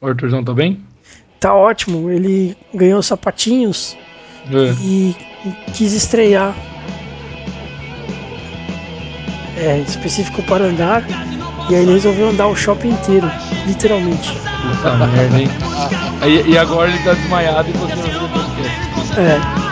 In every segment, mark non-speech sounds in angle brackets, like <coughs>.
O Arthurzão tá bem? Tá ótimo. Ele ganhou sapatinhos é. e quis estrear. É, específico para andar. E aí ele resolveu andar o shopping inteiro, literalmente. Puta merda, hein? E, e agora ele tá desmaiado e continua no podcast. É.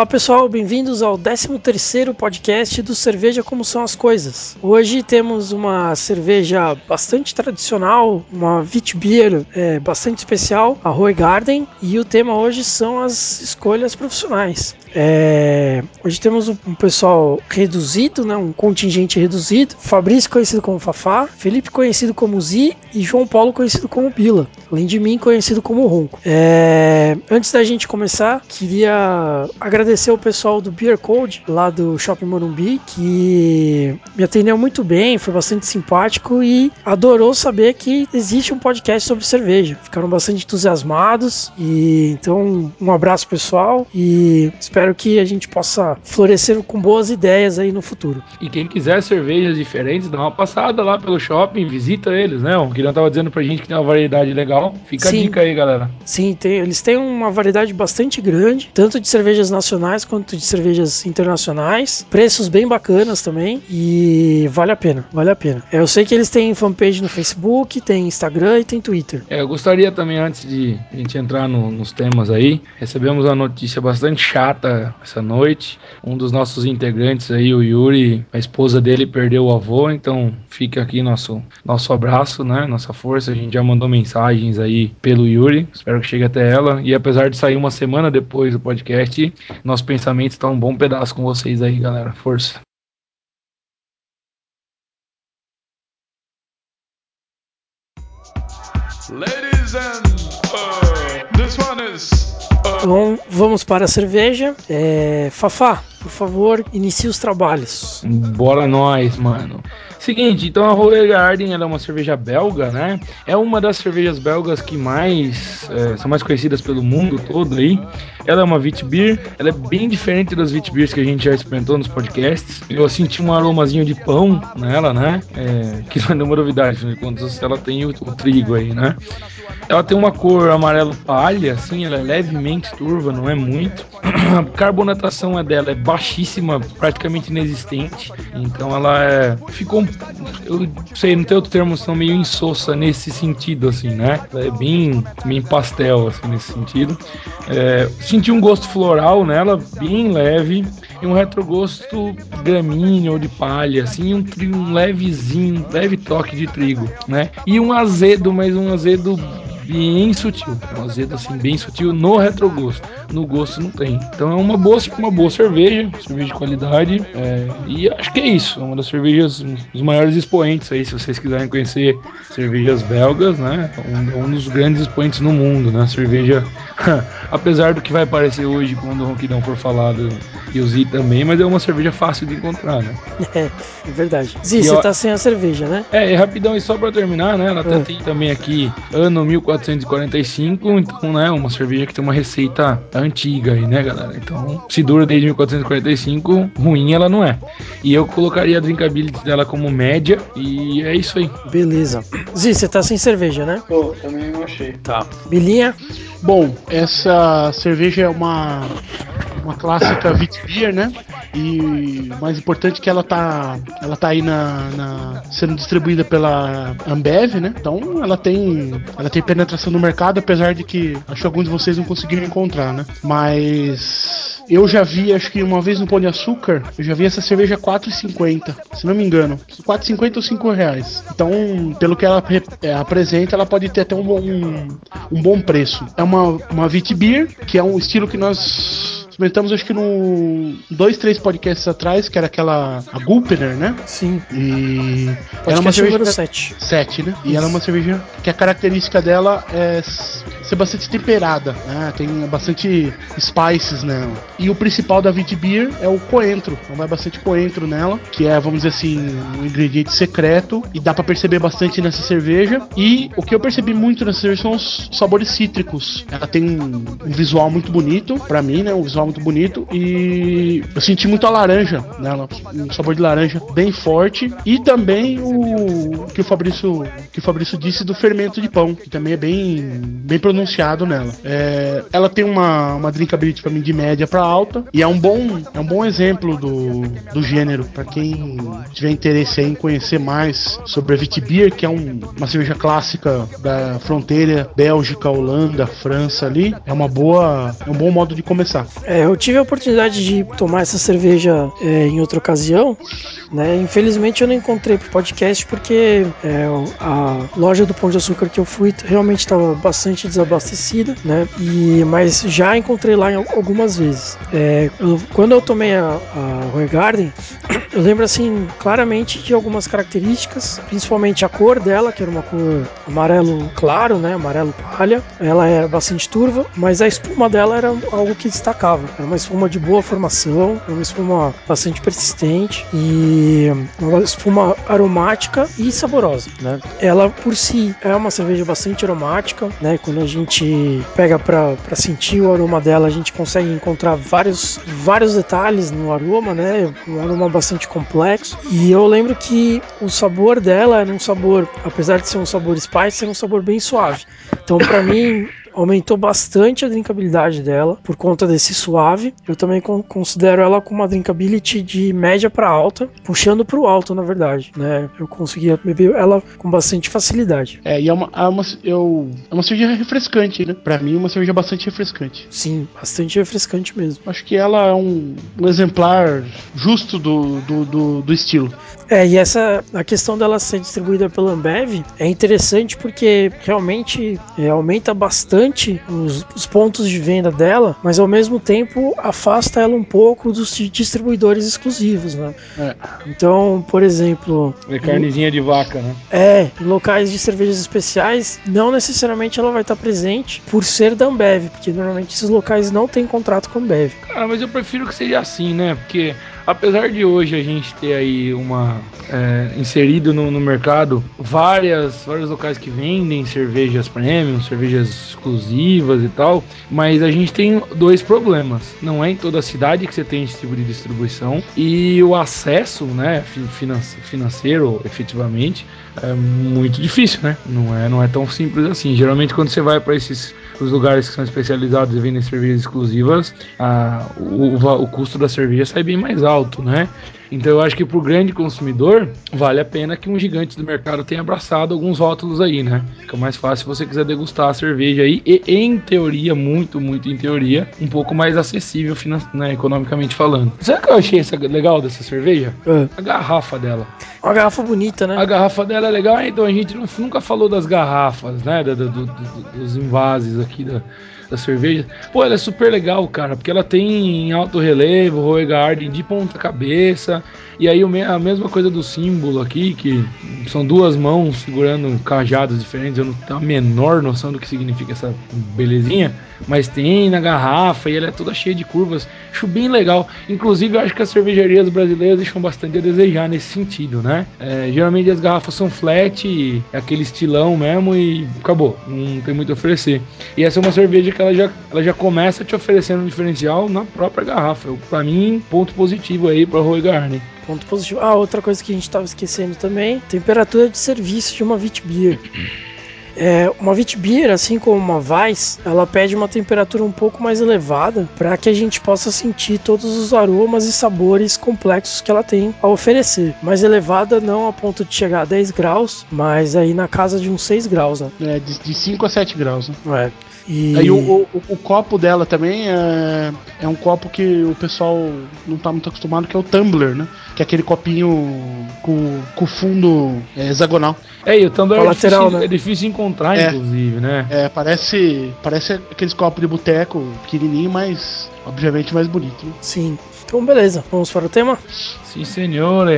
Olá pessoal, bem-vindos ao 13º podcast do Cerveja Como São as Coisas. Hoje temos uma cerveja bastante tradicional, uma Witbier é, bastante especial, a Roy Garden, e o tema hoje são as escolhas profissionais. É, hoje temos um, pessoal reduzido, né, um contingente reduzido, Fabrício conhecido como Fafá, Felipe conhecido como Zi. E João Paulo conhecido como Bila, além de mim conhecido como Ronco. É, antes da gente começar, queria agradecer agradecer o pessoal do Beer Code, lá do Shopping Morumbi, que me atendeu muito bem, foi bastante simpático e adorou saber que existe um podcast sobre cerveja. Ficaram bastante entusiasmados e então um abraço pessoal e espero que a gente possa florescer com boas ideias aí no futuro. E quem quiser cervejas diferentes, dá uma passada lá pelo shopping, visita eles, né? O Guilherme tava dizendo pra gente que tem uma variedade legal. Fica Sim. a dica aí, galera. Sim, tem, eles têm uma variedade bastante grande, tanto de cervejas nacionais quanto de cervejas internacionais. Preços bem bacanas também e vale a pena, vale a pena. Eu sei que eles têm fanpage no Facebook, tem Instagram e tem Twitter. É, eu gostaria também, antes de a gente entrar no, nos temas aí, recebemos uma notícia bastante chata essa noite. Um dos nossos integrantes aí, o Yuri, a esposa dele perdeu o avô, então fica aqui nosso, nosso abraço, né? Nossa força. A gente já mandou mensagens aí pelo Yuri, espero que chegue até ela. E apesar de sair uma semana depois do podcast, nosso pensamento está um bom pedaço com vocês aí, galera. Força. Ladies and uh, this one is. Uh... Então vamos para a cerveja. É, Fafá, por favor, inicie os trabalhos. Bora nós, mano. Seguinte, então a Roller Garden é uma cerveja belga, né? É uma das cervejas belgas que mais é, são mais conhecidas pelo mundo todo aí. Ela é uma Witbier, ela é bem diferente das Witbiers que a gente já experimentou nos podcasts. Eu senti um aromazinho de pão nela, né? É, que não é uma novidade, quando ela tem o, o trigo aí, né? Ela tem uma cor amarelo palha, assim, ela é levemente turva, não é muito. <clears throat> A carbonatação é dela é baixíssima, praticamente inexistente. Então ela é, ficou, eu sei, não tem outro termo, são meio insossa nesse sentido, assim, né? É bem, bem pastel, assim, nesse sentido. É, senti um gosto floral nela, bem leve e um retrogosto gramíneo ou de palha, assim, um, um levezinho, leve toque de trigo, né? E um azedo, mas um azedo bem sutil. É um azedo assim bem sutil no retrogosto. No gosto não tem. Então é uma boa, uma boa cerveja, cerveja de qualidade. É, e acho que é isso. É uma das cervejas, um dos maiores expoentes aí, se vocês quiserem conhecer cervejas belgas, né? Um, um dos grandes expoentes no mundo, né? Cerveja, <laughs> apesar do que vai aparecer hoje quando o Ronquidão for falado e o Z também, mas é uma cerveja fácil de encontrar, né? É, é verdade. Z, você tá sem a cerveja, né? É, é rapidão e só pra terminar, né? Ela é. tem também aqui ano 1445, então, né? Uma cerveja que tem uma receita antiga aí, né, galera? Então, se dura desde 1445, ruim ela não é. E eu colocaria a drinkability dela como média e é isso aí. Beleza. Z, você tá sem cerveja, né? Pô, também não achei. Tá. Bilinha? Bom, essa cerveja é uma uma clássica Witbier, né? E o mais importante é que ela tá, ela tá aí na, na, sendo distribuída pela Ambev, né? Então ela tem, ela tem penetração no mercado, apesar de que acho que alguns de vocês não conseguiram encontrar, né? Mas eu já vi, acho que uma vez no Pão de Açúcar, eu já vi essa cerveja 4,50, se não me engano. 4,50 ou 5 reais. Então, pelo que ela é, apresenta, ela pode ter até um bom, um, um bom preço. É uma, uma Witbier, que é um estilo que nós experimentamos acho que no dois, três podcasts atrás, que era aquela a Gulpener, né? Sim. E Podcast era uma cerveja número 7. 7, né? E ela é uma cerveja que a característica dela é ser bastante temperada, né? Tem bastante spices nela. E o principal da Beer é o coentro. Então vai bastante coentro nela, que é, vamos dizer assim, um ingrediente secreto e dá pra perceber bastante nessa cerveja. E o que eu percebi muito nessa cerveja são os sabores cítricos. Ela tem um, um visual muito bonito, pra mim, né? Um visual muito bonito e eu senti muito a laranja nela, um sabor de laranja bem forte e também o que o Fabrício que o Fabrício disse do fermento de pão, que também é bem bem pronunciado nela. É, ela tem uma, uma drinkability para mim de média para alta e é um bom é um bom exemplo do, do gênero para quem tiver interesse em conhecer mais sobre a Vitibir, que é um- uma cerveja clássica da fronteira Bélgica, Holanda, França ali. É uma boa é um bom modo de começar. É, eu tive a oportunidade de tomar essa cerveja é, em outra ocasião, né? Infelizmente eu não encontrei pro podcast porque é, a loja do Pão de Açúcar que eu fui realmente estava bastante desabastecida, né? E, mas já encontrei lá algumas vezes. É, eu- quando eu tomei a, a Roy Garden, <coughs> eu lembro assim claramente de algumas características, principalmente a cor dela, que era uma cor amarelo claro, né? Amarelo palha. Ela era bastante turva, mas a espuma dela era algo que destacava. Era uma espuma de boa formação, era uma espuma bastante persistente e uma espuma aromática e saborosa, né? Ela por si é uma cerveja bastante aromática, né? Quando a gente pega para sentir o aroma dela, a gente consegue encontrar vários vários detalhes no aroma, né? Um aroma bastante complexo. E eu lembro que o sabor dela era um sabor, apesar de ser um sabor spice, era um sabor bem suave. Então, para mim, aumentou bastante a drinkabilidade dela por conta desse suave. Eu também con- considero ela com uma drinkability de média para alta, puxando para o alto, na verdade, né? Eu conseguia beber ela com bastante facilidade. É, e é uma, é uma, eu, é uma cerveja refrescante, né? Pra mim, é uma cerveja bastante refrescante. Sim, bastante refrescante mesmo. Acho que ela é um, um exemplar justo do, do, do, do estilo. É, e essa a questão dela ser distribuída pela Ambev é interessante porque realmente é, aumenta bastante os, os pontos de venda dela, mas ao mesmo tempo afasta ela um pouco dos di- distribuidores exclusivos, né? É. Então, por exemplo, É carnezinha de vaca, né? é, em locais de cervejas especiais, não necessariamente ela vai estar presente por ser da Ambev, porque normalmente esses locais não têm contrato com a Ambev. Cara, mas eu prefiro que seja assim, né? Porque apesar de hoje a gente ter aí uma é, inserido no, no mercado várias vários locais que vendem cervejas premium, cervejas exclusivas e tal, mas a gente tem dois problemas. Não é em toda a cidade que você tem esse tipo de distribuição e o acesso, né, fi- finan- financeiro, efetivamente, é muito difícil, né? Não é, não é tão simples assim. Geralmente quando você vai para esses os lugares que são especializados e vendem cervejas exclusivas, a, o, o custo da cerveja sai bem mais alto, né? Então eu acho que para o grande consumidor vale a pena que um gigante do mercado tenha abraçado alguns rótulos aí, né? Fica mais fácil se você quiser degustar a cerveja aí e em teoria, muito, muito em teoria, um pouco mais acessível né, economicamente falando. Sabe o que eu achei essa- legal dessa cerveja? É. A garrafa dela. Uma garrafa bonita, né? A garrafa dela é legal, então a gente nunca falou das garrafas, né? do- do- do- dos envases aqui da, da cerveja. Pô, ela é super legal, cara, porque ela tem em alto relevo, Roe Garden de ponta cabeça. E aí a mesma coisa do símbolo aqui, que são duas mãos segurando cajados diferentes. Eu não tenho a menor noção do que significa essa belezinha. Mas tem na garrafa e ela é toda cheia de curvas. Acho bem legal. Inclusive, eu acho que as cervejarias brasileiras deixam bastante a desejar nesse sentido, né? É, geralmente as garrafas são flat, é aquele estilão mesmo e acabou. Não tem muito a oferecer. E essa é uma cerveja que ela já, ela já começa te oferecendo um diferencial na própria garrafa. Pra mim, ponto positivo aí pra Roy Garden. Ponto positivo. Ah, outra coisa que a gente estava esquecendo também: temperatura de serviço de uma Vitbier. <clears throat> É, uma Vitbier, assim como uma Weiss, ela pede uma temperatura um pouco mais elevada para que a gente possa sentir todos os aromas e sabores complexos que ela tem a oferecer. Mais elevada não a ponto de chegar a 10 graus, mas aí na casa de uns 6 graus, né? É, de, de 5 a 7 graus, né? É. E... Aí o, o, o copo dela também é, é um copo que o pessoal não tá muito acostumado, que é o tumbler, né? Que é aquele copinho com, com fundo é, hexagonal. É, e o Com é, lateral, difícil, né? é difícil encontrar, É. inclusive, né? É, parece, parece aqueles copos de boteco pequenininho, mas obviamente mais bonito. Né? Sim. Então, beleza. Vamos para o tema? Sim, senhor.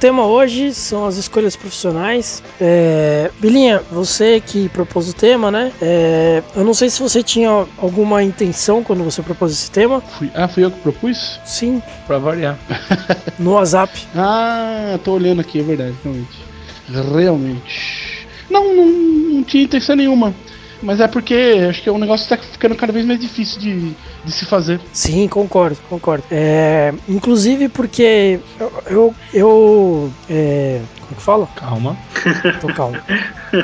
Tema hoje são as escolhas profissionais. É, Bilinha, você que propôs o tema, né? É, eu não sei se você tinha alguma intenção quando você propôs esse tema. Fui, ah, fui eu que propus? Sim. Pra variar. <laughs> no WhatsApp. Ah, tô olhando aqui, é verdade, realmente. Realmente. Não, não, não tinha intenção nenhuma. Mas é porque acho que é um negócio que tá ficando cada vez mais difícil de, de se fazer. Sim, concordo, concordo. É, inclusive porque eu. eu, eu é, como que fala? Calma. Tô calmo. É,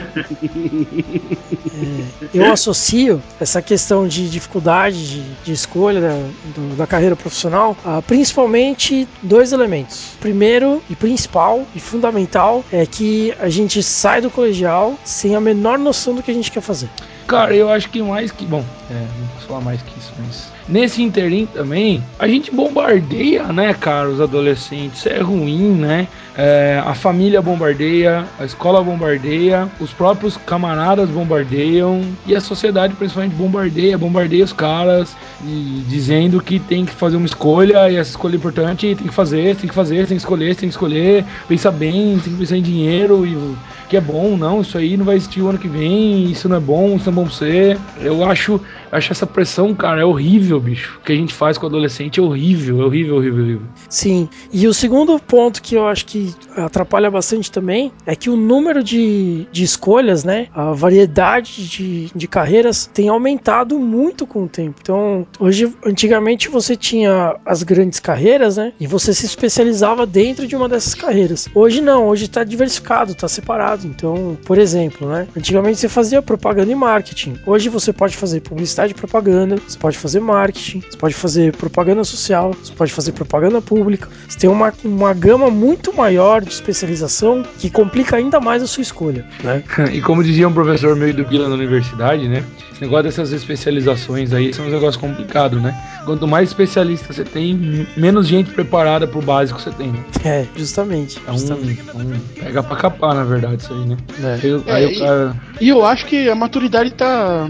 eu associo essa questão de dificuldade de, de escolha da, do, da, carreira profissional a principalmente dois elementos. Primeiro e principal e fundamental é que a gente sai do colegial sem a menor noção do que a gente quer fazer. Cara, eu acho que mais que. Bom, é, não posso falar mais que isso, mas. Nesse interim também, a gente bombardeia, né, cara, os adolescentes. Isso é ruim, né? É, a família bombardeia, a escola bombardeia, os próprios camaradas bombardeiam e a sociedade principalmente bombardeia, bombardeia os caras e dizendo que tem que fazer uma escolha e essa escolha é importante, tem que fazer, tem que fazer, tem que escolher, tem que escolher, pensa bem, tem que pensar em dinheiro e que é bom, não, isso aí não vai existir o ano que vem, isso não é bom, isso não é bom pra você. Eu acho, acho essa pressão, cara, é horrível, bicho. O que a gente faz com o adolescente é horrível, é horrível, horrível, horrível. Sim. E o segundo ponto que eu acho que atrapalha bastante também é que o número de, de escolhas, né, a variedade de, de carreiras tem aumentado muito com o tempo. Então, hoje, antigamente você tinha as grandes carreiras, né, e você se especializava dentro de uma dessas carreiras. Hoje não, hoje está diversificado, está separado. Então, por exemplo, né? Antigamente você fazia propaganda e marketing. Hoje você pode fazer publicidade e propaganda, você pode fazer marketing, você pode fazer propaganda social, você pode fazer propaganda pública. Você tem uma, uma gama muito maior de especialização que complica ainda mais a sua escolha, né? <laughs> e como dizia um professor meio do Bila na universidade, né? Esse negócio dessas especializações aí são um negócio complicado, né? Quanto mais especialista você tem, menos gente preparada pro básico você tem. Né? É, justamente. É um, justamente. um pega pra capar, na verdade, isso aí, né? É. Eu, é, aí cara... e, e eu acho que a maturidade tá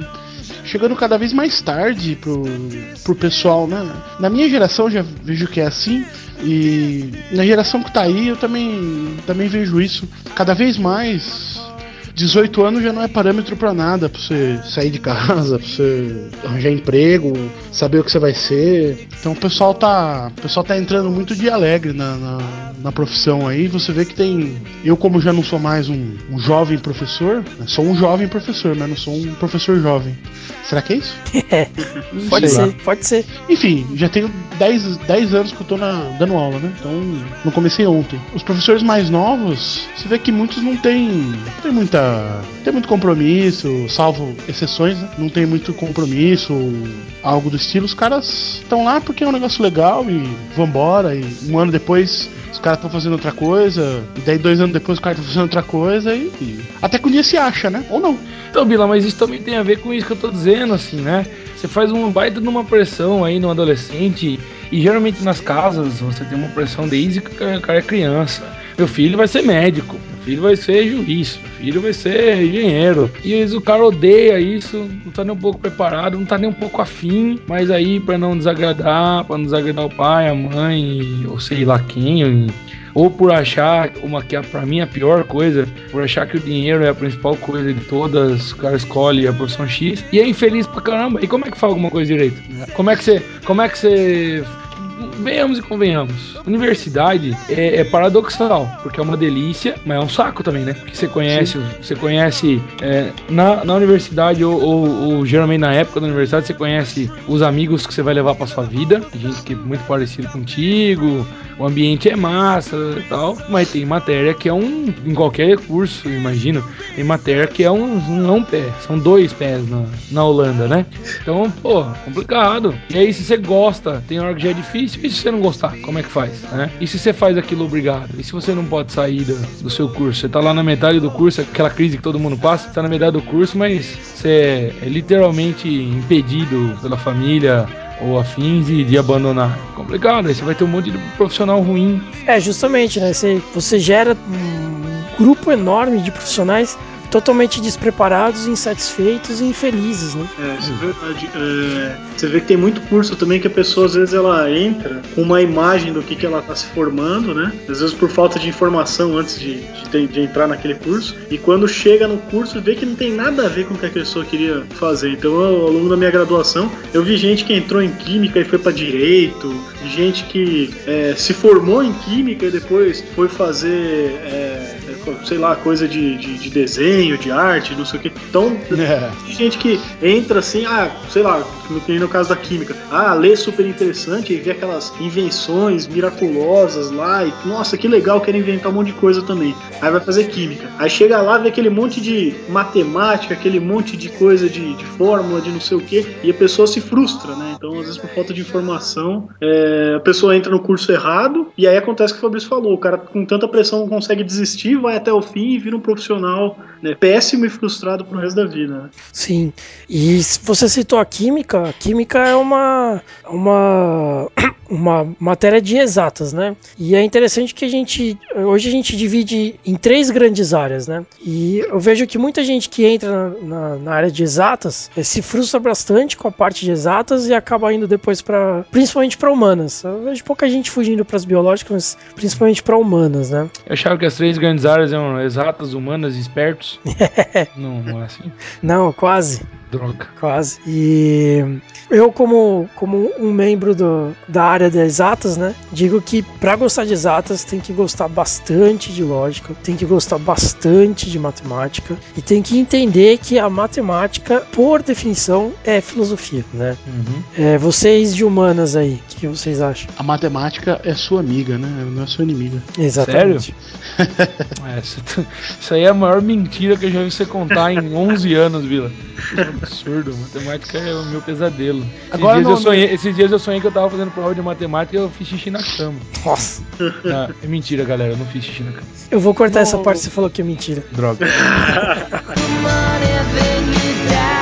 chegando cada vez mais tarde pro, pro pessoal, né? Na minha geração já vejo que é assim. E na geração que tá aí eu também, também vejo isso. Cada vez mais 18 anos já não é parâmetro para nada, pra você sair de casa, pra você arranjar emprego, saber o que você vai ser. Então o pessoal tá, o pessoal tá entrando muito de alegre na, na, na profissão aí. Você vê que tem. Eu, como já não sou mais um, um jovem professor, né, sou um jovem professor, mas não sou um professor jovem. Será que é isso? <laughs> É, pode ser, pode ser. Enfim, já tenho 10, 10 anos que eu tô na, dando aula, né? Então não comecei ontem. Os professores mais novos, você vê que muitos não tem, não tem muita tem muito compromisso, salvo exceções, né? não tem muito compromisso, algo do estilo. Os caras estão lá porque é um negócio legal e vambora. E um ano depois os caras estão fazendo outra coisa, e daí dois anos depois os caras estão fazendo outra coisa e, e, até que um dia se acha, né? Ou não. Então, Bila, mas isso também tem a ver com isso que eu tô dizendo, assim, né? Você faz uma baita numa pressão aí no adolescente, e geralmente nas casas você tem uma pressão desde que o cara é criança. Meu filho vai ser médico, filho vai ser juiz, filho vai ser engenheiro. E o cara odeia isso, não tá nem um pouco preparado, não tá nem um pouco afim, mas aí para não desagradar, para não desagradar o pai, a mãe, ou sei lá quem, ou por achar uma que é para mim a pior coisa, por achar que o dinheiro é a principal coisa de todas, o cara escolhe a profissão X e é infeliz pra caramba. E como é que faz alguma coisa direito? Como é que você, como é que você venhamos e convenhamos. Universidade é, é, paradoxal, porque é uma delícia, mas é um saco também, né? Porque você conhece, Sim. você conhece é, na, na universidade ou, ou, ou, geralmente na época da universidade, você conhece os amigos que você vai levar para sua vida, gente que é muito parecido contigo, o ambiente é massa e tal, mas tem matéria que é um. Em qualquer curso, imagino, tem matéria que é um, um, um pé, são dois pés na, na Holanda, né? Então, pô, complicado. E aí, se você gosta, tem hora que já é difícil, e se você não gostar, como é que faz? Né? E se você faz aquilo obrigado? E se você não pode sair do, do seu curso? Você tá lá na metade do curso, aquela crise que todo mundo passa, tá na metade do curso, mas você é literalmente impedido pela família ou afins de, de abandonar. Complicado, aí você vai ter um monte de profissional ruim. É, justamente, né? Você, você gera um grupo enorme de profissionais totalmente despreparados, insatisfeitos e infelizes, né? É, isso é verdade. É, você vê que tem muito curso também que a pessoa às vezes ela entra com uma imagem do que, que ela está se formando, né? Às vezes por falta de informação antes de, de, de, entrar naquele curso. E quando chega no curso, vê que não tem nada a ver com o que a pessoa queria fazer. Então, ao longo da minha graduação, eu vi gente que entrou em química e foi para direito, gente que é, se formou em química e depois foi fazer. É, sei lá, coisa de, de, de, desenho, de arte, não sei o que. Então, é. tem gente que entra assim, ah, sei lá, no, no caso da química, ah, lê super interessante e vê aquelas invenções miraculosas lá, e nossa, que legal, quero inventar um monte de coisa também. Aí vai fazer química. Aí chega lá, vê aquele monte de matemática, aquele monte de coisa de, de fórmula, de não sei o que, e a pessoa se frustra, né? Então, às vezes, por falta de informação, é, a pessoa entra no curso errado, e aí acontece o que o Fabrício falou: o cara com tanta pressão não consegue desistir, vai até o fim e vira um profissional né, péssimo e frustrado pro resto da vida. Né? Sim. E você citou a química, a química é uma, uma, <coughs> uma matéria de exatas, né? E é interessante que a gente, hoje a gente divide em três grandes áreas, né? E eu vejo que muita gente que entra na, na, na área de exatas eh, se frustra bastante com a parte de exatas e acaba indo depois para, principalmente para humanas. Eu vejo pouca gente fugindo para as biológicas, mas principalmente para humanas, né? Eu achava que as três grandes áreas eram exatas, humanas espertos. <laughs> não, não é assim? Não, quase. Droga. Quase. E eu, como, como um membro do, da área das exatas, né, digo que para gostar de exatas tem que gostar bastante de lógica, tem que gostar bastante de matemática e tem que entender que a matemática, por definição, é filosofia, né? Uhum. É, vocês de humanas aí, o que vocês acham? A matemática é sua amiga, né? Não é sua inimiga. Exatamente. Sério? <laughs> é, isso aí é a maior mentira que eu já vi você contar em 11 anos, Vila. <laughs> Absurdo. Matemática é o meu pesadelo. Esses, Agora dias, não, eu sonhei, esses dias eu sonhei que eu tava fazendo prova de matemática e eu fiz xixi na cama. Nossa. <laughs> Ah, é mentira, galera. Eu não fiz xixi na cama. Eu vou cortar não. essa parte que você falou que é mentira. Droga. <laughs>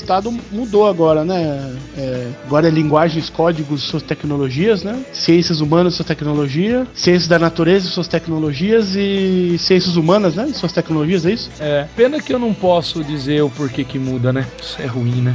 estado mudou agora, né? É, agora é linguagens, códigos, suas tecnologias, né? Ciências humanas, sua tecnologia, ciências da natureza, suas tecnologias e ciências humanas, né? Suas tecnologias, é isso? É. Pena que eu não posso dizer o porquê que muda, né? Isso é ruim, né?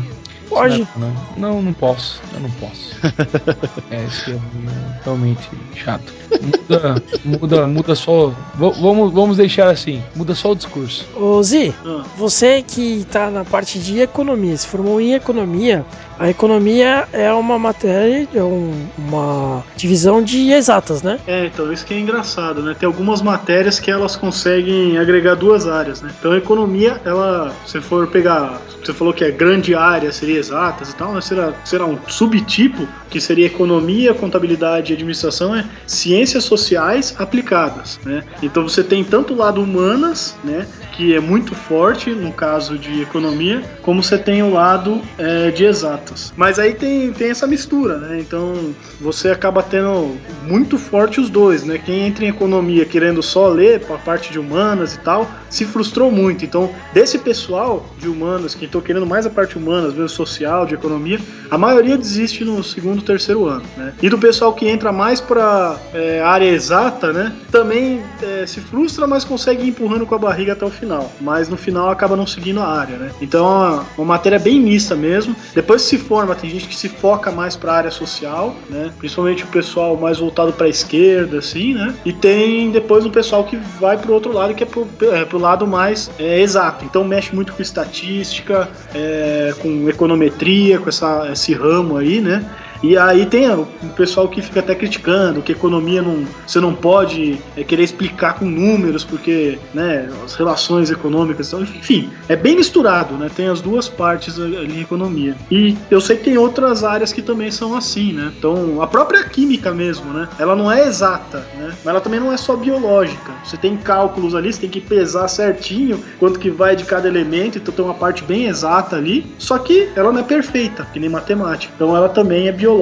Pode. Não, não, não posso. Eu não posso. <laughs> é, isso é realmente chato. Muda, muda, muda só. vamos, vamos deixar assim. Muda só o discurso. Ô Zi, ah. você que tá na parte de economia, se formou em economia, a economia é uma matéria, é um, uma divisão de exatas, né? É, então isso que é engraçado, né? Tem algumas matérias que elas conseguem agregar duas áreas, né? Então a economia, ela, se for pegar, você falou que é grande área, seria exatas e tal, mas será, será um subtipo que seria economia, contabilidade e administração, é ciências sociais aplicadas, né? Então você tem tanto o lado humanas, né? Que é muito forte no caso de economia, como você tem o lado é, de exatas exatas. Mas aí tem, tem essa mistura, né? Então você acaba tendo muito forte os dois, né? Quem entra em economia querendo só ler a parte de humanas e tal, se frustrou muito. Então, desse pessoal de humanas, que estão querendo mais a parte humanas, mesmo social, de economia, a maioria desiste no segundo, terceiro ano, né? E do pessoal que entra mais para é, área exata, né? Também é, se frustra, mas consegue ir empurrando com a barriga até o final. Mas no final acaba não seguindo a área, né? Então, uma, uma matéria bem mista mesmo. Depois se forma, tem gente que se foca mais para a área social, né? Principalmente o pessoal mais voltado para a esquerda, assim, né? E tem depois um pessoal que vai para o outro lado, que é pro, é, pro lado mais é, exato. Então mexe muito com estatística, é, com econometria, com essa, esse ramo aí, né? E aí tem o pessoal que fica até criticando que economia não. Você não pode é, querer explicar com números, porque né, as relações econômicas. Então, enfim, é bem misturado, né? Tem as duas partes ali economia. E eu sei que tem outras áreas que também são assim, né? Então, a própria química mesmo, né? Ela não é exata, né? Mas ela também não é só biológica. Você tem cálculos ali, você tem que pesar certinho quanto que vai de cada elemento, então tem uma parte bem exata ali. Só que ela não é perfeita, que nem matemática. Então ela também é biológica.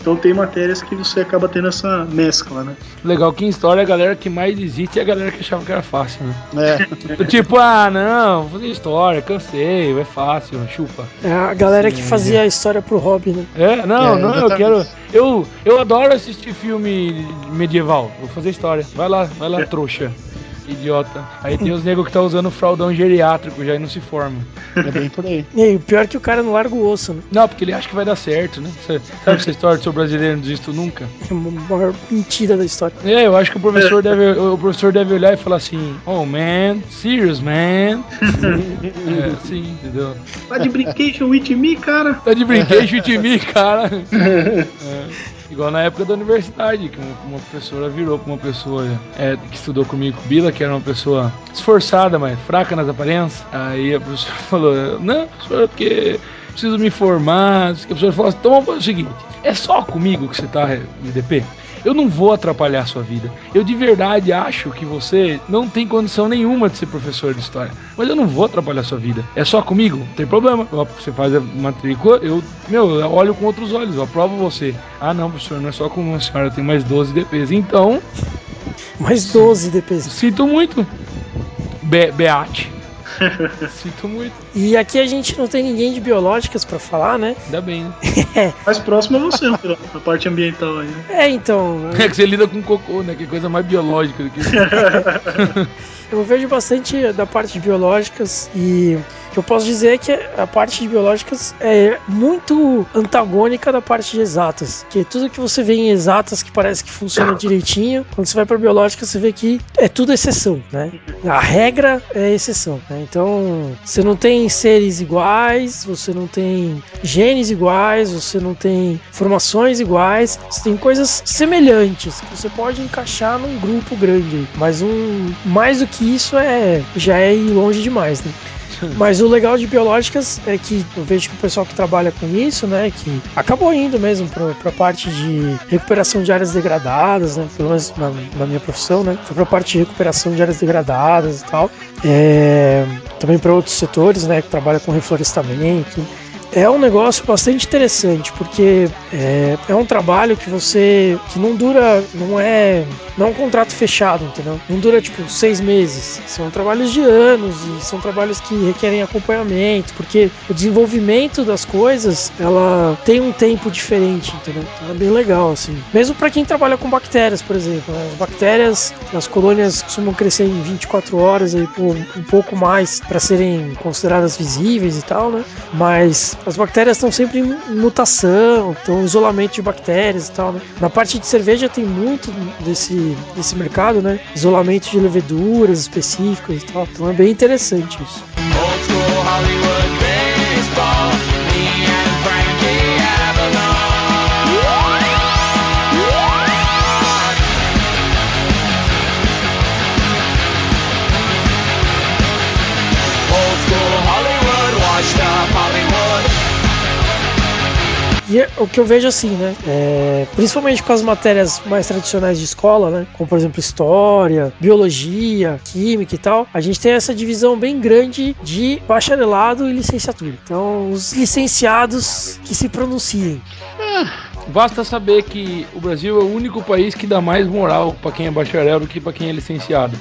Então tem matérias que você acaba tendo essa mescla, né? Legal que em história a galera que mais existe é a galera que achava que era fácil, né? É. <laughs> tipo, ah, não, vou fazer história, cansei, é fácil, chupa. É a galera Sim, que fazia é. a história pro hobby, né? É, não, é, não, eu quero. Eu, eu adoro assistir filme medieval. Vou fazer história. Vai lá, vai lá, trouxa. Idiota. Aí tem os negros que tá usando fraldão geriátrico já e não se formam. É bem por aí. <laughs> E aí, o pior é que o cara não larga o osso, né? Não, porque ele acha que vai dar certo, né? Você, sabe essa história do seu brasileiro não desisto nunca? É uma maior mentira da história. É, eu acho que o professor deve, o professor deve olhar e falar assim: Oh man, serious man. <laughs> é, sim, entendeu? Tá de brincation with me, cara? Tá de brincation with me, cara. É. <laughs> Igual na época da universidade, que uma, professora virou pra uma pessoa é, que estudou comigo, Bila, que era uma pessoa esforçada, mas fraca nas aparências. Aí a professora <laughs> falou: Não, professora, porque preciso me formar. A professora falou assim: Então vamos fazer o seguinte: é só comigo que você tá de DP? Eu não vou atrapalhar a sua vida. Eu de verdade acho que você não tem condição nenhuma de ser professor de história. Mas eu não vou atrapalhar a sua vida. É só comigo? Não tem problema. Você faz a matrícula, eu, meu, eu olho com outros olhos, eu aprovo você. Ah, não, professor, não é só com uma senhora, eu tenho mais 12 DPs. Então. Mais 12 DPs. Sinto muito. Be Beate. <laughs> Sinto muito. E aqui a gente não tem ninguém de biológicas para falar, né? Ainda bem, né? <laughs> é. Mais próximo é você, a parte ambiental aí. Né? É, então. <laughs> É que você lida com cocô, né? Que coisa mais biológica do que isso. Eu vejo bastante da parte de biológicas e que eu posso dizer é que a parte de biológicas é muito antagônica da parte de exatas. Que tudo que você vê em exatas que parece que funciona direitinho, quando você vai para biológica você vê que é tudo exceção, né? A regra é exceção, né? Então, você não tem seres iguais, você não tem genes iguais, você não tem formações iguais, você tem coisas semelhantes que você pode encaixar num grupo grande, mas um mais do que isso é já é ir longe demais, né? Mas o legal de biológicas é que eu vejo que o pessoal que trabalha com isso, né, que acabou indo mesmo para a parte de recuperação de áreas degradadas, né, pelo menos na, na minha profissão, né, foi para a parte de recuperação de áreas degradadas e tal. É, também para outros setores, né, que trabalha com reflorestamento é um negócio bastante interessante, porque é, é, um trabalho que você. que não dura. não é. não é um contrato fechado, entendeu? Não dura tipo seis meses. São trabalhos de anos e são trabalhos que requerem acompanhamento, porque o desenvolvimento das coisas ela tem um tempo diferente, entendeu? Então é bem legal, assim. Mesmo para quem trabalha com bactérias, por exemplo. As bactérias, as colônias costumam crescer em 24 horas aí, um pouco mais para serem consideradas visíveis e tal, né? Mas as bactérias estão sempre em mutação, estão em isolamento de bactérias e tal. Né? Na parte de cerveja tem muito desse, desse mercado, né? Isolamento de leveduras específicas e tal. Então é bem interessante isso. O que eu vejo assim, né? É, principalmente com as matérias mais tradicionais de escola, né? Como por exemplo história, biologia, química e tal, a gente tem essa divisão bem grande de bacharelado e licenciatura. Então, os licenciados que se pronunciem. Ah. Basta saber que o Brasil é o único país que dá mais moral para quem é bacharel do que para quem é licenciado.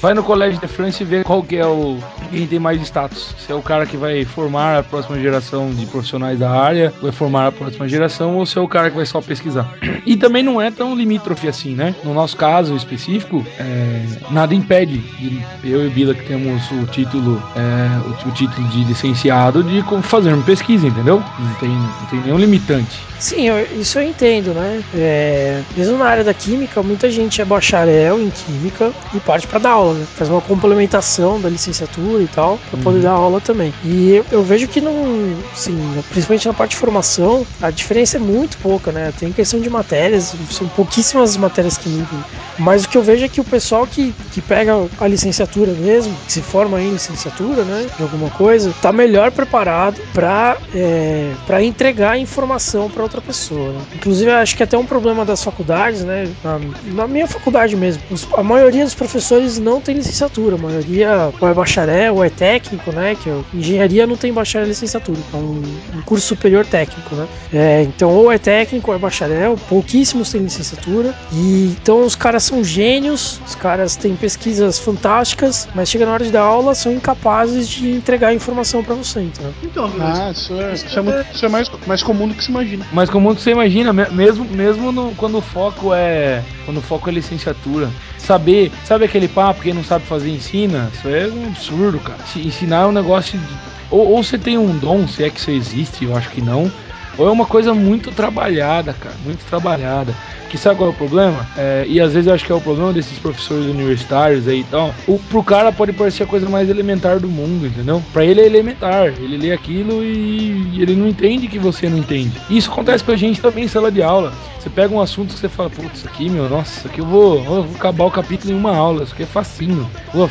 Vai no colégio de França e vê qual que é o quem tem mais status. Se é o cara que vai formar a próxima geração de profissionais da área, vai formar a próxima geração, ou se é o cara que vai só pesquisar. <clears throat> E também não é tão limítrofe assim, né? No nosso caso específico, é, nada impede de eu e Bila que temos o título, é, o, o, título de licenciado de fazermos pesquisa, entendeu? Não tem, não tem nenhum limitante. Sim, eu, isso eu entendo, né? É, mesmo na área da química, muita gente é bacharel em química e parte para dar aula, né? Faz uma complementação da licenciatura e tal, para poder uhum. dar aula também. E eu, eu, vejo que não, sim, principalmente na parte de formação, a diferença é muito pouca, né? Tem questão de matérias, são pouquíssimas matérias que mudam. Mas o que eu vejo é que o pessoal que, que pega a licenciatura mesmo, que se forma em licenciatura, né, de alguma coisa, tá melhor preparado para é, para entregar informação para outra pessoa. Inclusive, acho que até um problema das faculdades, né, na, na minha faculdade mesmo, os, a maioria dos professores não tem licenciatura, a maioria ou é bacharel ou é técnico, né, que é, engenharia não tem bacharel e licenciatura, é um, um curso superior técnico, né. É, então, ou é técnico ou é bacharel, pouquíssimos têm licenciatura, e então os caras são gênios, os caras têm pesquisas fantásticas, mas chega na hora de dar aula, são incapazes de entregar a informação para você, então. Então, ah, isso é, isso é, muito, isso é mais, mais comum do que se imagina. Mais comum do que você imagina, mesmo, mesmo no, quando o foco é. Quando o foco é licenciatura. Saber, sabe aquele papo, quem não sabe fazer ensina? Isso é um absurdo, cara. Se ensinar é um negócio de. Ou, ou você tem um dom, se é que isso existe, eu acho que não. Ou é uma coisa muito trabalhada, cara, muito trabalhada. Que sabe qual é o problema? É, e às vezes eu acho que é o problema desses professores universitários aí e tal. O, pro cara pode parecer a coisa mais elementar do mundo, entendeu? Pra ele é elementar. Ele lê aquilo e ele não entende que você não entende. Isso acontece com a gente também em sala de aula. Você pega um assunto que você fala, putz, isso aqui, meu, nossa, isso aqui eu vou, eu vou acabar o capítulo em uma aula, isso aqui é facinho.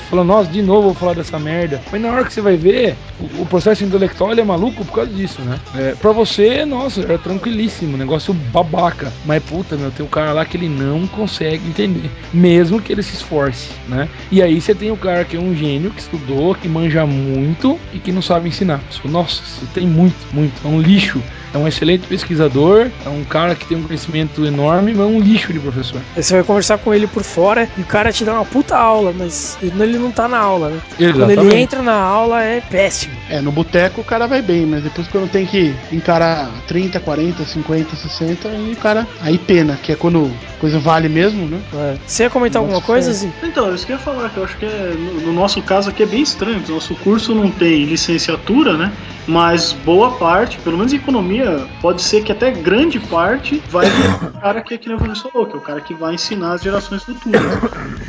Falar, nossa, de novo vou falar dessa merda. Mas na hora que você vai ver, o, o processo intelectual ele é maluco por causa disso, né? É, pra você, nossa, é tranquilíssimo, negócio babaca. Mas puta, meu, tem um cara lá que ele não consegue entender, mesmo que ele se esforce, né? E aí você tem o cara que é um gênio, que estudou, que manja muito e que não sabe ensinar. Nossa, tem muito, muito, é um lixo é um excelente pesquisador, é um cara que tem um conhecimento enorme, mas é um lixo de professor. Aí você vai conversar com ele por fora e o cara te dá uma puta aula, mas ele não tá na aula, né? Exatamente. Quando ele entra na aula é péssimo. É, no boteco o cara vai bem, mas depois quando tem que encarar 30, 40, 50, 60, aí o cara. Aí pena, que é quando coisa vale mesmo, né? É. Você ia comentar alguma coisa, assim? Então, isso que eu ia falar, que eu acho que é, no, no nosso caso aqui é bem estranho. Nosso curso não tem licenciatura, né? Mas boa parte, pelo menos em economia, pode ser que até grande parte vai vir o <coughs> cara que, é que o falou, que é o cara que vai ensinar as gerações futuras.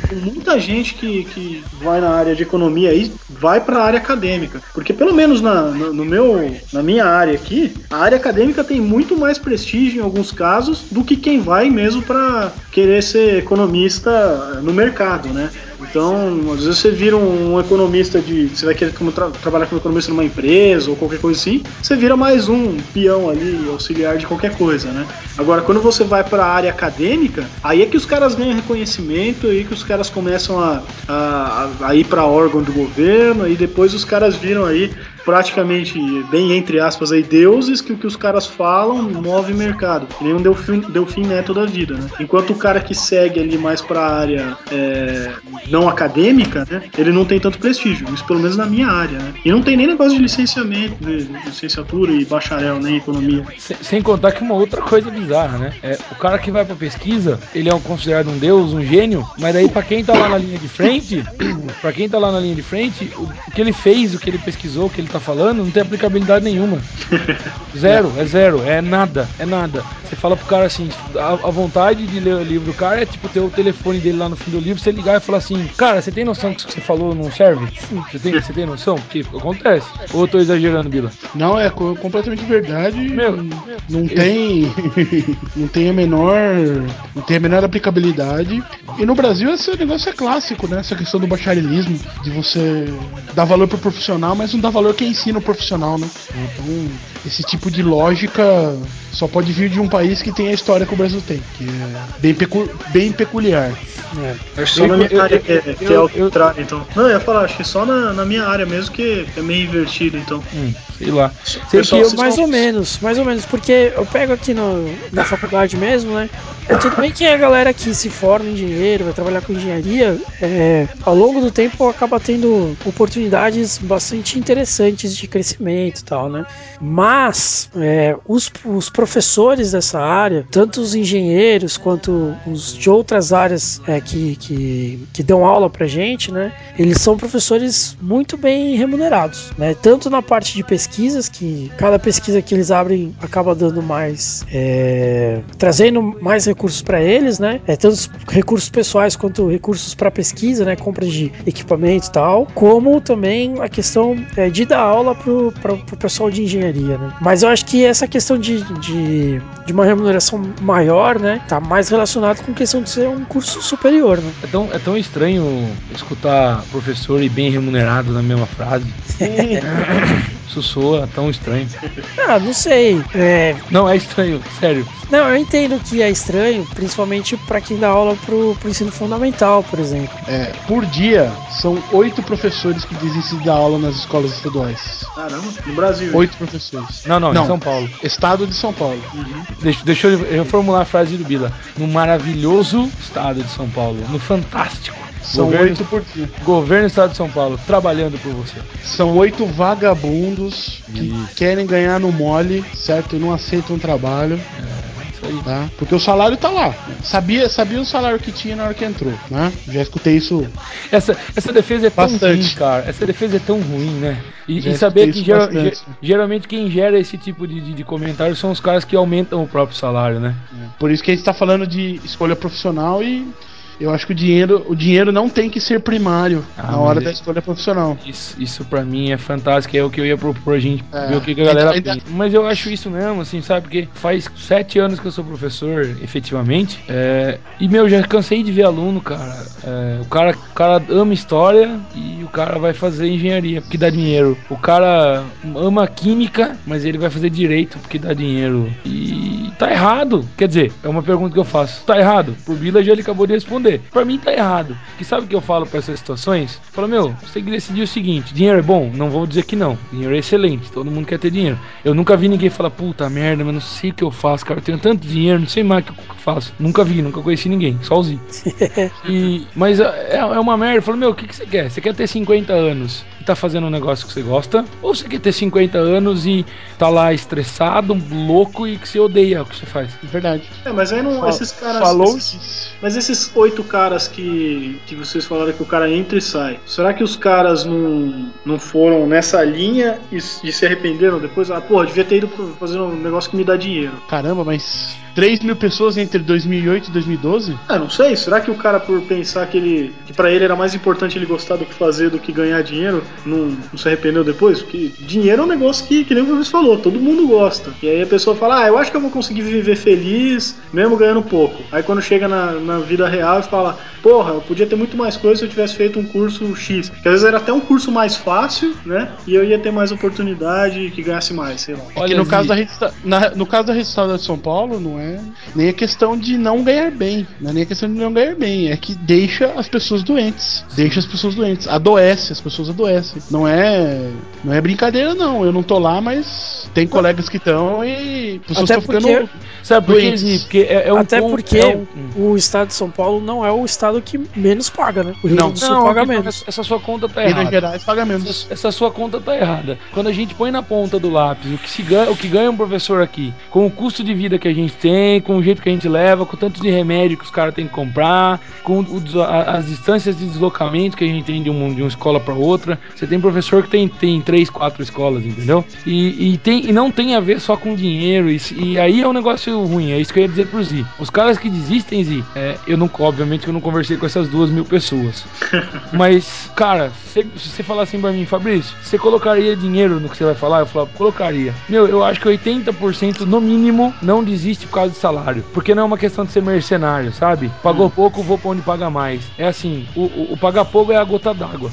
Tem muita gente que, que vai na área de economia aí, vai para a área acadêmica. Porque pelo menos na, no, no, meu, na minha área aqui, a área acadêmica tem muito mais prestígio em alguns casos do que quem vai mesmo para querer ser economista no mercado, né? Então, às vezes você vira um, economista de. Você vai querer como tra trabalhar como economista numa empresa ou qualquer coisa assim, você vira mais um peão ali, auxiliar de qualquer coisa, né? Agora, quando você vai para a área acadêmica, aí é que os caras ganham reconhecimento, aí que os caras começam a, a, a ir para órgão do governo, e depois os caras viram aí praticamente, bem entre aspas, aí, deuses que o que os caras falam move mercado. Nem um Delfim, Delfim Neto da vida, né? Enquanto o cara que segue ali mais pra área é, não acadêmica, né? Ele não tem tanto prestígio. Isso pelo menos na minha área, né? E não tem nem negócio de licenciamento, de licenciatura e bacharel, nem né, economia. Sem, sem, contar que uma outra coisa bizarra, né? É, o cara que vai pra pesquisa, ele é considerado um deus, um gênio, mas daí pra quem tá lá na linha de frente, <clears throat> pra quem tá lá na linha de frente, o, o que ele fez, o que ele pesquisou, o que ele tá falando não tem aplicabilidade nenhuma. <laughs> Zero, é zero, é nada, é nada. Você fala pro cara assim, a, a, vontade de ler o livro do cara é tipo ter o telefone dele lá no fim do livro, você ligar e falar assim, cara, você tem noção que o que você falou não serve? Você tem, você tem noção? Tipo, acontece. Ou eu tô exagerando, Bila? Não, é completamente verdade. Meu, não tem. <laughs> não tem a menor. Não tem a menor aplicabilidade. E no Brasil esse negócio é clássico, né? Essa questão do bacharelismo, de você dar valor pro profissional, mas não dar valor quem ensina o profissional, né? Então, esse tipo de lógica só pode vir de um país que tem a história que o Brasil tem, que é bem, pecu bem peculiar. É. Acho que só eu, na minha eu, área que, é, que é o contrário, então. Não, eu ia falar, acho que só na, na minha área mesmo que é meio invertido, então. Hum, sei lá. Sei que eu, mais ou menos, mais ou menos, porque eu pego aqui no, na faculdade mesmo, né? Tudo bem que a galera que se forma em engenheiro, vai trabalhar com engenharia, é, ao longo do tempo acaba tendo oportunidades bastante interessantes de crescimento e tal, né? Mas é, os, os professores dessa área, tanto os engenheiros quanto os de outras áreas é, que, que, que dão aula pra gente, né? Eles são professores muito bem remunerados, né? Tanto na parte de pesquisas, que cada pesquisa que eles abrem acaba dando mais, é, trazendo mais recursos para eles, né? É, tanto recursos pessoais quanto recursos para pesquisa, né? Compra de equipamento e tal, como também a questão é, de dar aula pro, pro, pro pessoal de engenharia, né? Mas eu acho que essa questão de, de, de uma remuneração maior, né? Tá mais relacionado com a questão de ser um curso superior, né? É tão, é tão estranho escutar professor e bem remunerado na mesma frase. Isso <laughs> soa tão estranho. Ah, não sei. É, Não, é estranho, sério. Não, eu entendo que é estranho, principalmente para quem dá aula pro, pro ensino fundamental, por exemplo. É, por dia, são oito professores que desistem da aula nas escolas estaduais. Caramba, no Brasil. Oito professores. Não, não, Não. em São Paulo. Estado de São Paulo. Deixa, deixa eu reformular a frase do Bila. No maravilhoso estado de São Paulo. No fantástico. São governo, oito por dia. governo do estado de São Paulo, trabalhando por você. São oito vagabundos que Isso. querem ganhar no mole, certo? E não aceitam trabalho, aí. Tá? Porque o salário tá lá. Sabia, sabia o salário que tinha na hora que entrou, né? Já escutei isso. Essa, essa defesa é tão Bastante. ruim, cara. Essa defesa é tão ruim, né? E, e saber que geralmente quem gera esse tipo de, de, de comentário são os caras que aumentam o próprio salário, né? Por isso que a gente tá falando de escolha profissional e eu acho que o dinheiro, o dinheiro não tem que ser primário Ah, na hora da escolha profissional. Isso, isso pra mim é fantástico, é o que eu ia propor a gente É. ver o que a galera Ainda- pensa. Mas eu acho isso mesmo, assim, sabe? Porque faz sete anos que eu sou professor, efetivamente. é, e, meu, já cansei de ver aluno, cara. É, o cara. O cara ama história e o cara vai fazer engenharia, porque dá dinheiro. O cara ama química, mas ele vai fazer direito porque dá dinheiro. E tá errado. Quer dizer, é uma pergunta que eu faço. Tá errado? Pro já ele acabou de responder. Pra mim tá errado. Que sabe o que eu falo pra essas situações? Falo, meu, você tem que decidir o seguinte: dinheiro é bom? Não vou dizer que não. Dinheiro é excelente. Todo mundo quer ter dinheiro. Eu nunca vi ninguém falar, puta merda, mas não sei o que eu faço, cara. Eu tenho tanto dinheiro, não sei mais o que eu faço. Nunca vi, nunca conheci ninguém. Os <laughs> e, mas é, é uma merda. Eu falo, meu, o que, que você quer? Você quer ter 50 anos tá fazendo um negócio que você gosta? Ou você quer ter 50 anos e tá lá estressado, louco e que você odeia o que você faz? Verdade. É, mas aí não. Fa- esses caras. Falou esses-. Mas esses oito caras que, que vocês falaram que o cara entra e sai, será que os caras não, não foram nessa linha e, e se arrependeram depois? Ah, porra, devia ter ido fazer um negócio que me dá dinheiro. Caramba, mas 3 mil pessoas entre 2008 e 2012? Ah, não sei, será que o cara, por pensar que ele. que pra ele era mais importante ele gostar do que fazer do que ganhar dinheiro, não, não se arrependeu depois? Porque dinheiro é um negócio que, que nem o professor falou, todo mundo gosta. E aí a pessoa fala, ah, eu acho que eu vou conseguir viver feliz, mesmo ganhando pouco. Aí quando chega na, na vida real e fala, porra, eu podia ter muito mais coisa se eu tivesse feito um curso X. Que às vezes era até um curso mais fácil, né? E eu ia ter mais oportunidade que ganhasse mais, sei lá. É que no caso, da na- no caso da estadual de São Paulo, não é nem a questão de não ganhar bem. Não é nem a questão de não ganhar bem. É que deixa as pessoas doentes. Deixa as pessoas doentes. Adoece, as pessoas adoecem. Não é. Não é brincadeira, não. Eu não tô lá, mas tem colegas que estão e pessoas Até estão ficando. Sabe por quê? Porque é, é um Até ponto- porque é um- o estado de São Paulo não é o estado que menos paga, né? O Rio Não. Grande do Sul Não, paga então, menos. essa- sua conta tá Minas errada. Gerais paga menos. Essa, essa sua conta tá errada. Quando a gente põe na ponta do lápis o que, se ganha, o que ganha um professor aqui, com o custo de vida que a gente tem, com o jeito que a gente leva, com o tanto de remédio que os caras têm que comprar, com o as distâncias de deslocamento que a gente tem de, um, de uma escola para outra. Você tem professor que tem, tem três, quatro escolas, entendeu? E, e, tem, e não tem a ver só com dinheiro. E, e aí é um negócio ruim. É isso que eu ia dizer pro Zi. Os caras que desistem, Zi, é, eu não, obviamente que eu não conversei com essas duas mil pessoas. <laughs> Mas, cara, se, você falar assim pra mim, Fabrício, você colocaria dinheiro no que você vai falar? Eu falo, colocaria. Meu, eu acho que 80% no mínimo não desiste por causa de salário. Porque não é uma questão de ser mercenário, sabe? Pagou pouco, vou pra onde paga mais. É assim, o, o, o pagar pouco é a gota d'água.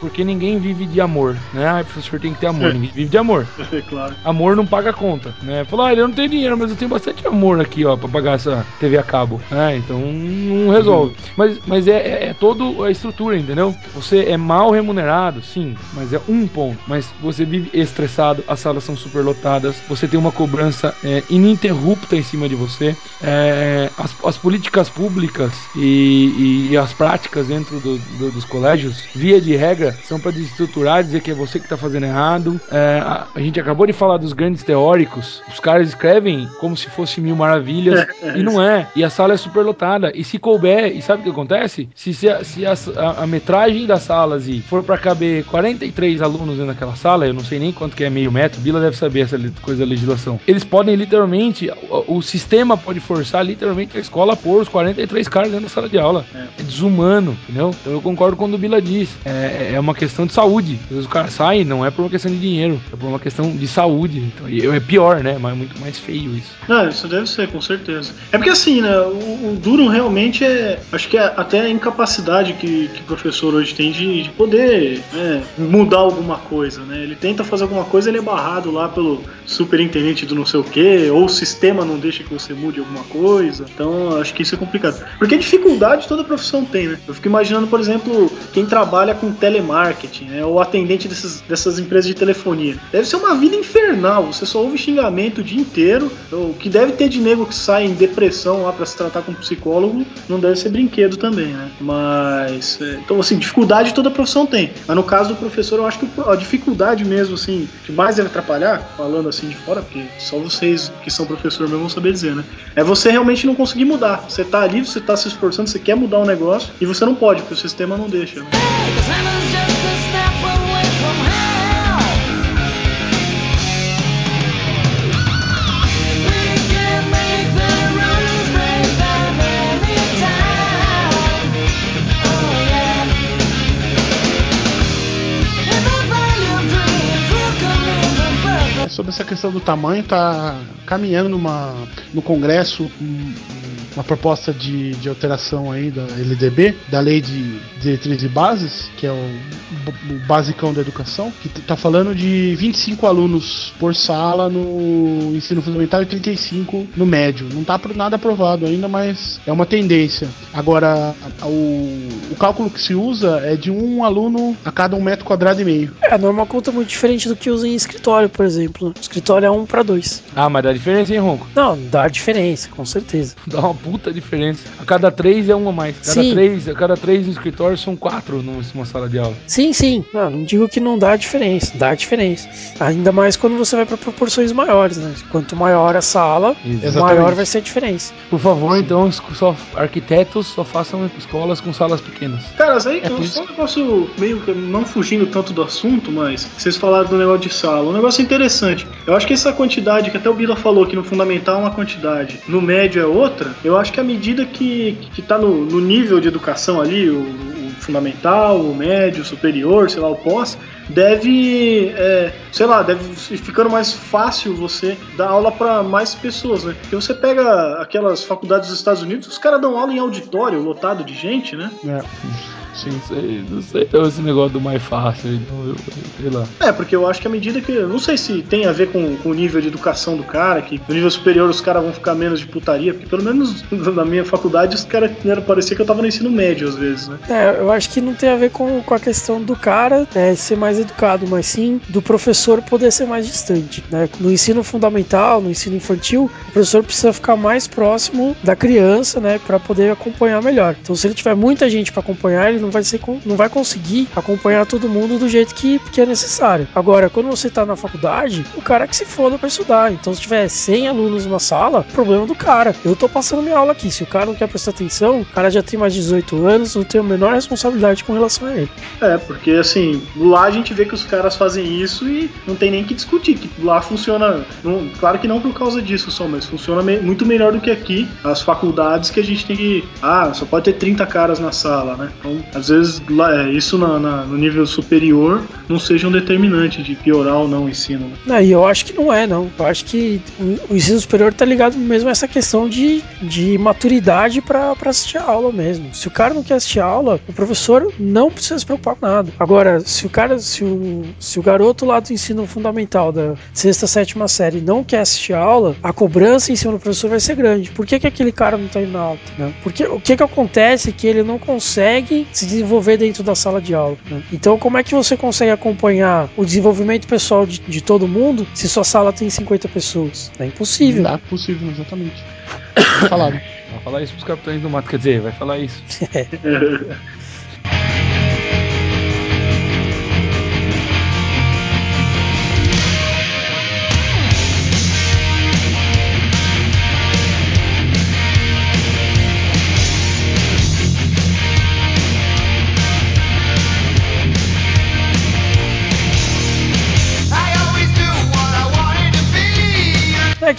Porque ninguém vive de amor, né? Ah, professor tem que ter amor, ninguém vive de amor. <laughs> É claro. Amor não paga conta, né? Falou, ah, eu não tenho dinheiro, mas eu tenho bastante amor aqui, ó, pra pagar essa TV a cabo. É, então não resolve. Mas, mas é, é, é toda a estrutura, entendeu? Você é mal remunerado, sim, mas é um ponto. Mas você vive estressado, as salas são superlotadas, você tem uma cobrança é, ininterrupta em cima de você. É, as, as, políticas públicas e, e, as práticas dentro do, do, dos colégios, via de regra, são para desestruturar, dizer que é você que está fazendo errado. É, a, a, gente acabou de falar dos grandes teóricos, os caras escrevem como se fosse mil maravilhas, <laughs> e não é. E a sala é superlotada. E se couber, e sabe o que acontece? Se, se, a, se a, a, metragem das salas e for para caber 43 alunos dentro daquela sala, eu não sei nem quanto que é meio metro, Bila deve saber essa coisa da legislação. Eles podem literalmente, o, o, sistema pode forçar literalmente a escola a pôr os 43 caras dentro da sala de aula. É, é desumano, entendeu? Então eu concordo com o Bila diz. É, é uma questão de saúde. Às vezes o cara sai, não é por uma questão de dinheiro, é por uma questão de saúde. Então, é pior, né? Mas é muito mais feio isso. Não, isso deve ser, com certeza. É porque assim, né? O, o duro realmente é. Acho que é até a incapacidade que, que o professor hoje tem de, de poder né, mudar alguma coisa, né? Ele tenta fazer alguma coisa, ele é barrado lá pelo superintendente do não sei o que, ou o sistema não deixa que você mude alguma coisa. Então, acho que isso é complicado. Porque dificuldade toda profissão tem, né? Eu fico imaginando, por exemplo, quem trabalha com telemarketing, né? Ou atendente dessas, dessas empresas de telefonia. Deve ser uma vida infernal. Você só ouve xingamento o dia inteiro. O que deve ter de nego que sai em depressão lá para se tratar com um psicólogo não deve ser brinquedo também, né? Mas. É, então, assim, dificuldade toda profissão tem. Mas no caso do professor, eu acho que a dificuldade mesmo, assim, que mais deve atrapalhar, falando assim de fora, porque só vocês que são professor mesmo vão saber dizer, né? É você realmente não conseguir mudar. Você tá ali, você tá se esforçando, você quer mudar um negócio e você não pode, porque o sistema não deixa, né? sobre do tamanho, tá caminhando numa, no Congresso uma proposta de, de alteração aí da LDB, da Lei de Diretrizes e Bases, que é o, o basicão da educação, que está falando de 25 alunos por sala no ensino fundamental e 35 no médio. Não está nada aprovado ainda, mas é uma tendência. Agora, o, o cálculo que se usa é de um aluno a cada um metro quadrado e meio. É, não é uma conta muito diferente do que usa em escritório, por exemplo. O escritório é um para dois. Ah, mas dá diferença, hein, Ronco? Não, dá diferença, com certeza. Dá uma puta diferença. A cada três é uma a mais. Cada sim. três, a cada três no escritório são quatro numa sala de aula. Sim, sim. Não, não digo que não dá diferença. Dá diferença. Ainda mais quando você vai para proporções maiores, né? Quanto maior a sala, Exatamente. maior vai ser a diferença. Por favor, então, só arquitetos só façam escolas com salas pequenas. Cara, aí é só um negócio meio que não fugindo tanto do assunto, mas vocês falaram do negócio de sala. Um negócio interessante. Eu acho que essa quantidade, que até o Bila falou que no fundamental é uma quantidade, no médio é outra, eu acho que à medida que, que tá no, no nível de educação ali, o, o fundamental, o médio, o superior, sei lá, o pós, deve, é, sei lá, deve ficando mais fácil você dar aula para mais pessoas, né? Porque você pega aquelas faculdades dos Estados Unidos, os caras dão aula em auditório lotado de gente, né? É. Sim. Não sei, não sei então, esse negócio do mais fácil, então eu, sei lá. É, porque eu acho que à medida que. Não sei se tem a ver com, com o nível de educação do cara, que no nível superior os caras vão ficar menos de putaria, porque pelo menos <laughs> na minha faculdade os caras parecia que eu tava no ensino médio às vezes, né? É, eu acho que não tem a ver com, com a questão do cara é, ser mais educado, mas sim do professor poder ser mais distante. Né? No ensino fundamental, no ensino infantil, o professor precisa ficar mais próximo da criança, né, para poder acompanhar melhor. Então, se ele tiver muita gente para acompanhar, ele não vai ser não vai conseguir acompanhar todo mundo do jeito que, que é necessário. Agora, quando você tá na faculdade, o cara é que se foda para estudar. Então, se tiver 100 alunos numa sala, problema do cara. Eu tô passando minha aula aqui. Se o cara não quer prestar atenção, o cara já tem mais de 18 anos, não tem a menor responsabilidade com relação a ele. É, porque assim, lá a gente vê que os caras fazem isso e não tem nem que discutir, que lá funciona, não, claro que não por causa disso só, mas funciona me, muito melhor do que aqui, as faculdades que a gente tem que, ah, só pode ter 30 caras na sala, né? Então às vezes é, isso na, na, no nível superior não seja um determinante de piorar ou não o ensino. Né? Não, e eu acho que não é, não. Eu acho que o, ensino superior tá ligado mesmo a essa questão de, de maturidade para assistir a aula mesmo. Se o cara não quer assistir a aula, o professor não precisa se preocupar com nada. Agora, se o cara, se o, se o garoto lá do ensino fundamental da sexta, sétima série não quer assistir a aula, a cobrança em cima do professor vai ser grande. Por que, que aquele cara não tá indo na aula? Né? Porque o que que acontece que ele não consegue se desenvolver dentro da sala de aula. Né? Então, como é que você consegue acompanhar o desenvolvimento pessoal de, de todo mundo se sua sala tem 50 pessoas? É impossível. Não é possível, exatamente. <coughs> Vai falar. Vai falar isso pros capitães do mato, quer dizer, vai falar isso. <laughs> <laughs>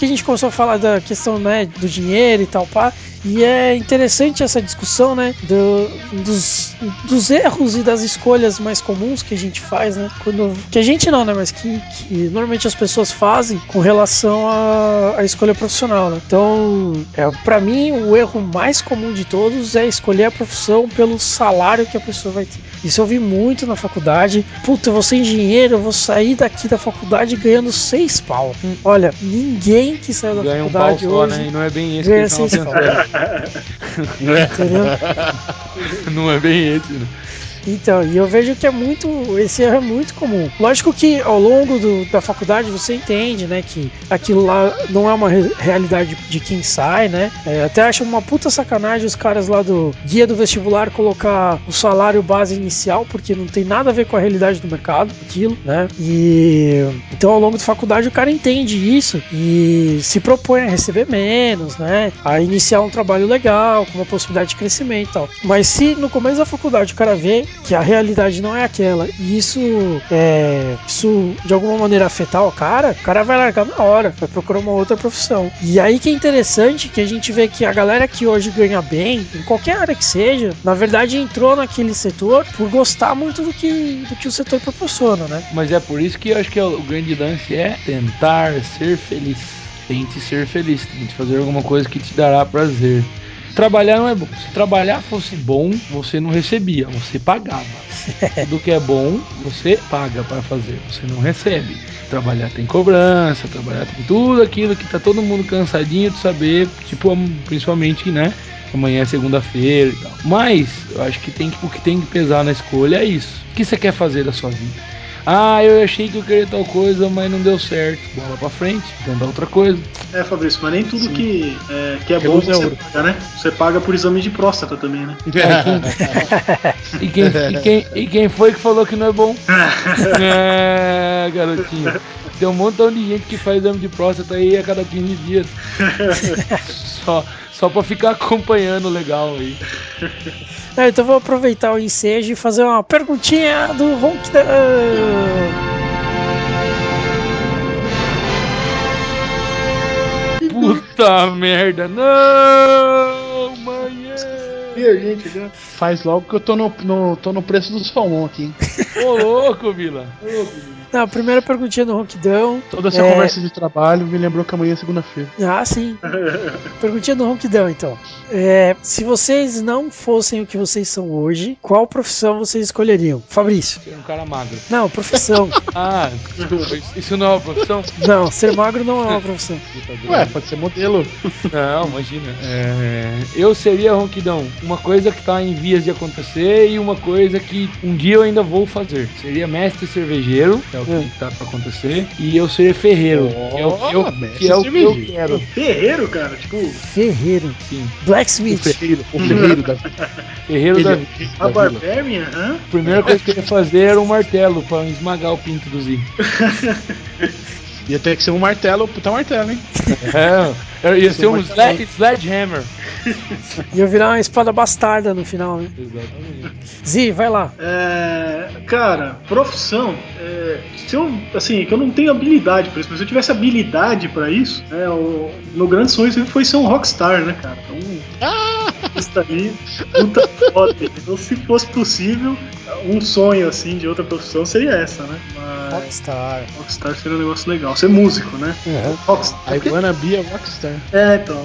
que a gente começou a falar da questão né, do dinheiro e tal, pá. E é interessante essa discussão, né? Do, dos, dos erros e das escolhas mais comuns que a gente faz, né? Quando, que a gente não, né? Mas que, que normalmente as pessoas fazem com relação à, à escolha profissional, né? Então, é, para mim, o erro mais comum de todos é escolher a profissão pelo salário que a pessoa vai ter. Isso eu vi muito na faculdade. Puta, eu vou ser engenheiro, eu vou sair daqui da faculdade ganhando seis pau. Olha, ninguém que saiu da Ganha um faculdade pau só, hoje né? E não é bem esse ganha que seis estavam pau. pensando. Entendeu? Não é bem esse, né? Então, e eu vejo que é muito. Esse erro é muito comum. Lógico que ao longo do- da faculdade você entende, né, que aquilo lá não é uma re- realidade de quem sai, né? É, até acho uma puta sacanagem os caras lá do guia do vestibular colocar o salário base inicial, porque não tem nada a ver com a realidade do mercado, aquilo, né? E então ao longo da faculdade o cara entende isso e se propõe a receber menos, né? A iniciar um trabalho legal, com uma possibilidade de crescimento e tal. Mas se no começo da faculdade o cara vê que a realidade não é aquela e isso é isso de alguma maneira afetar o cara, o cara vai largar na hora, vai procurar uma outra profissão. E aí que é interessante que a gente vê que a galera que hoje ganha bem, em qualquer área que seja, na verdade entrou naquele setor por gostar muito do que, do que o setor proporciona, né? Mas é por isso que eu acho que o grande lance é tentar ser feliz. Tente ser feliz, tente fazer alguma coisa que te dará prazer. Trabalhar não é bom. Se trabalhar fosse bom, você não recebia, você pagava. <laughs> Tudo que é bom, você paga para fazer, você não recebe. Trabalhar tem cobrança, trabalhar tem tudo aquilo que tá todo mundo cansadinho de saber, tipo, principalmente, né? Amanhã é segunda-feira e tal. Mas eu acho que, tem que o que tem que pesar na escolha é isso. O que você quer fazer da sua vida? Ah, eu achei que eu queria tal coisa, mas não deu certo. Bola pra frente, tenta outra coisa. É, Fabrício, mas nem tudo que é, que é Que bom luz é você ouro. paga, né? Você paga por exame de próstata também, né? <laughs> E quem, e quem, e quem foi que falou que não é bom? <laughs> é, garotinho. Tem um montão de gente que faz exame de próstata aí a cada 15 dias. <laughs> só, só pra ficar acompanhando legal aí. É, então vou aproveitar o ensejo e fazer uma perguntinha do Honk da... Puta merda, não, é. E a gente, né? Faz logo que eu tô no, no- tô no preço do salmão aqui, hein? Ô louco, Vila. Não, a primeira perguntinha do Ronquidão. Toda essa É. conversa de trabalho me lembrou que amanhã é segunda-feira. Ah, sim. <laughs> Perguntinha do Ronquidão, então. É, se vocês não fossem o que vocês são hoje, qual profissão vocês escolheriam? Fabrício. É um cara magro. Não, profissão. <laughs> Ah, desculpa, isso não é uma profissão? não, ser magro não é uma profissão. Ué, pode ser modelo. Não, imagina. É, eu seria ronquidão. Uma coisa que tá em vias de acontecer e uma coisa que um dia eu ainda vou fazer. Seria mestre cervejeiro, é o que Hum. tá pra acontecer. E eu seria ferreiro, que é o que eu, Oh, que é o que eu quero. Ferreiro, cara, tipo, Ferreiro. Sim, O Blacksmith. ferreiro, o ferreiro da, <laughs> ferreiro da ele- vida. a Barbarian, hã? A primeira coisa que eu ia fazer era um martelo pra esmagar o pinto do Zi. <laughs> Ia ter que ser um martelo, puta martelo, hein? <laughs> É, eu ia ser um sledge, sledgehammer. <laughs> E eu virar uma espada bastarda no final, né? Exatamente. Zi, vai lá. É, cara, profissão. é, se eu, assim, que eu não tenho habilidade pra isso, mas se eu tivesse habilidade pra isso, né, o meu grande sonho sempre foi ser um rockstar, né, cara? Então, <laughs> ali, puta foda. Então, se fosse possível, um sonho assim de outra profissão seria essa, né? Mas Rockstar. Rockstar seria um negócio legal. Ser músico, né? Uhum. Rockstar. I wanna be a rockstar. É, então.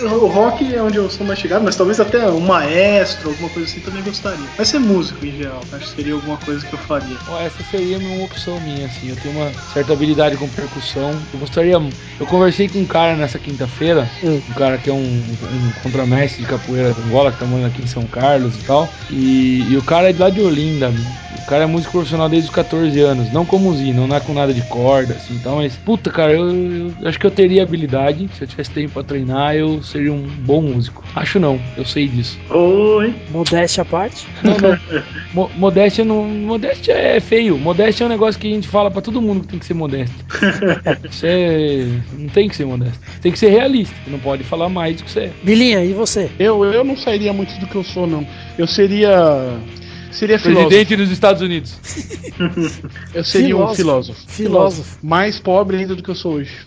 O rock é onde eu sou mais chegado, mas talvez até um maestro, alguma coisa assim também gostaria. Mas ser músico em geral, acho que seria alguma coisa que eu faria. Ó, Essa seria uma opção minha, assim. Eu tenho uma certa habilidade com percussão. Eu gostaria. Eu conversei com um cara nessa quinta-feira, Hum. um cara que é um, um contramestre de capoeira de Angola, que tá morando aqui em São Carlos e tal. E, e o cara é de lá de Olinda. O cara é músico profissional desde os 14 anos. Não como Zi, não é com nada de corda, assim, então, mas. Puta, cara, eu, eu acho que eu teria habilidade. Se eu tivesse tempo pra treinar, eu seria um bom músico. Acho não, eu sei disso. Oi! Modéstia à parte. Não, não. Mo- modéstia não. Modéstia é feio. Modéstia é um negócio que a gente fala pra todo mundo que tem que ser modesto. <laughs> Você não tem que ser modesto. Tem que ser realista. Você não pode falar mais do que você é. Bilinha, e você? Eu, eu não sairia muito do que eu sou, não. Eu seria. Seria filósofo. Presidente dos Estados Unidos. <laughs> Eu seria um Filósofo. filósofo. Filósofo. Mais pobre ainda do que eu sou hoje. <laughs>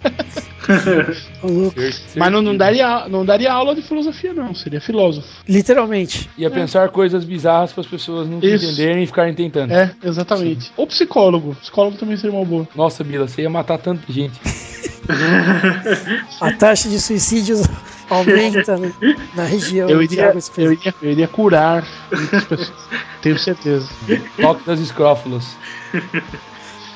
Mas não, não, daria, não daria aula de filosofia, não. Seria filósofo. Literalmente. Ia pensar coisas bizarras para as pessoas não Isso. entenderem e ficarem tentando. É, exatamente. Ou psicólogo. Psicólogo também seria uma boa. Nossa, Bila, você ia matar tanta gente. <laughs> A taxa de suicídios aumenta né, na região Eu iria, eu iria, eu iria curar muitas pessoas. Tenho certeza. Toque das escrófulas.